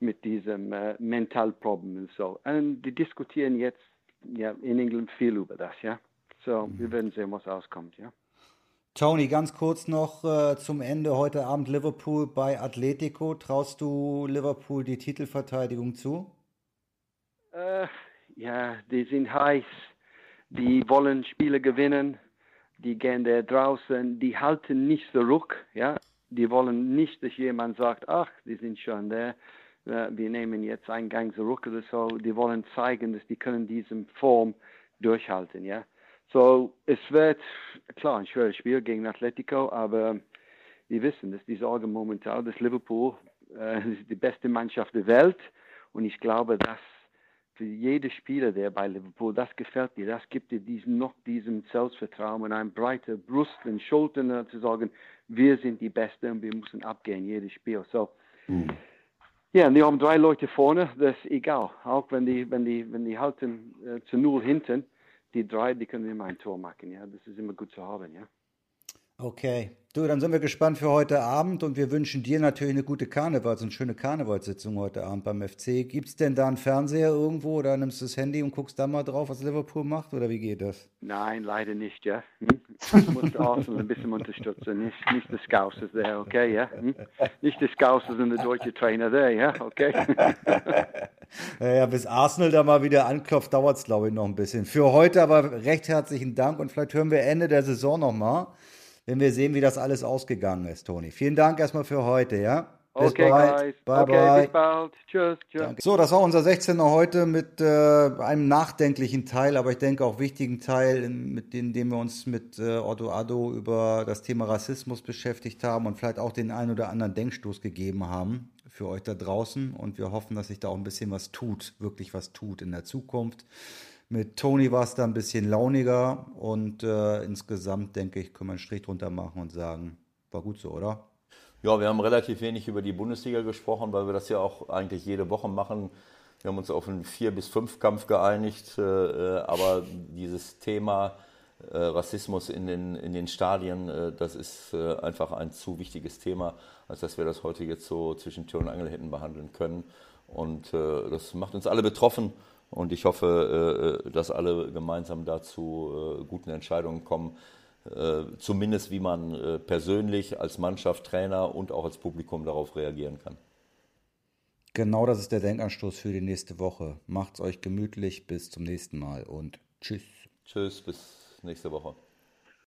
mit diesem äh, Mentalproblem und so. Und die diskutieren jetzt ja, in England viel über das, ja. So, mhm. wir werden sehen, was auskommt, ja. Tony, ganz kurz noch äh, zum Ende. Heute Abend Liverpool bei Atletico. Traust du Liverpool die Titelverteidigung zu? Äh, ja, die sind heiß die wollen Spiele gewinnen, die gehen da draußen, die halten nicht zurück, ja, die wollen nicht, dass jemand sagt, ach, die sind schon da, wir nehmen jetzt einen Gang zurück oder so, die wollen zeigen, dass die können diese Form durchhalten, ja. So, es wird, klar, ein schweres Spiel gegen Atletico, aber wir wissen, dass die Sorge momentan, dass Liverpool äh, ist die beste Mannschaft der Welt und ich glaube, dass für jeden Spieler, der bei Liverpool, das gefällt dir, das gibt dir diesen, noch diesen Selbstvertrauen und eine breite Brust und Schultern uh, zu sagen, wir sind die Besten und wir müssen abgehen, jedes Spiel. So, mhm. ja, und die haben drei Leute vorne, das ist egal. Auch wenn die, wenn die, wenn die halten äh, zu null hinten, die drei, die können immer ein Tor machen, ja. Das ist immer gut zu haben, ja. Okay. Du, dann sind wir gespannt für heute Abend und wir wünschen dir natürlich eine gute Karnevals- und schöne Karnevalssitzung heute Abend beim FC. Gibt es denn da einen Fernseher irgendwo oder nimmst du das Handy und guckst da mal drauf, was Liverpool macht oder wie geht das? Nein, leider nicht, ja. Hm? Muss Arsenal ein bisschen unterstützen, nicht, nicht Scouts ist der, okay, ja. Hm? Nicht der Scouts und der deutsche Trainer der, ja, okay. ja, bis Arsenal da mal wieder anklopft, dauert es, glaube ich, noch ein bisschen. Für heute aber recht herzlichen Dank und vielleicht hören wir Ende der Saison nochmal wenn wir sehen, wie das alles ausgegangen ist, Toni. Vielen Dank erstmal für heute, ja? Bis okay, bald. guys. Bye, okay, bye. bis bald. Tschüss. Tschüss. So, das war unser 16er heute mit äh, einem nachdenklichen Teil, aber ich denke auch wichtigen Teil, mit dem, dem wir uns mit äh, Otto Addo über das Thema Rassismus beschäftigt haben und vielleicht auch den einen oder anderen Denkstoß gegeben haben für euch da draußen. Und wir hoffen, dass sich da auch ein bisschen was tut, wirklich was tut in der Zukunft. Mit Tony war es da ein bisschen launiger und äh, insgesamt denke ich, können wir einen Strich drunter machen und sagen, war gut so, oder? Ja, wir haben relativ wenig über die Bundesliga gesprochen, weil wir das ja auch eigentlich jede Woche machen. Wir haben uns auf einen vier bis fünf Kampf geeinigt, äh, äh aber dieses Thema äh, Rassismus in den, in den Stadien, äh, das ist äh, einfach ein zu wichtiges Thema, als dass wir das heute jetzt so zwischen Tür und Angel hätten behandeln können. Und das macht uns alle betroffen. Und ich hoffe, äh, dass alle gemeinsam dazu äh, guten Entscheidungen kommen, äh, zumindest wie man persönlich als Mannschaft, Trainer und auch als Publikum darauf reagieren kann. Genau das ist der Denkanstoß für die nächste Woche. Macht's euch gemütlich, bis zum nächsten Mal und tschüss. Tschüss, bis nächste Woche.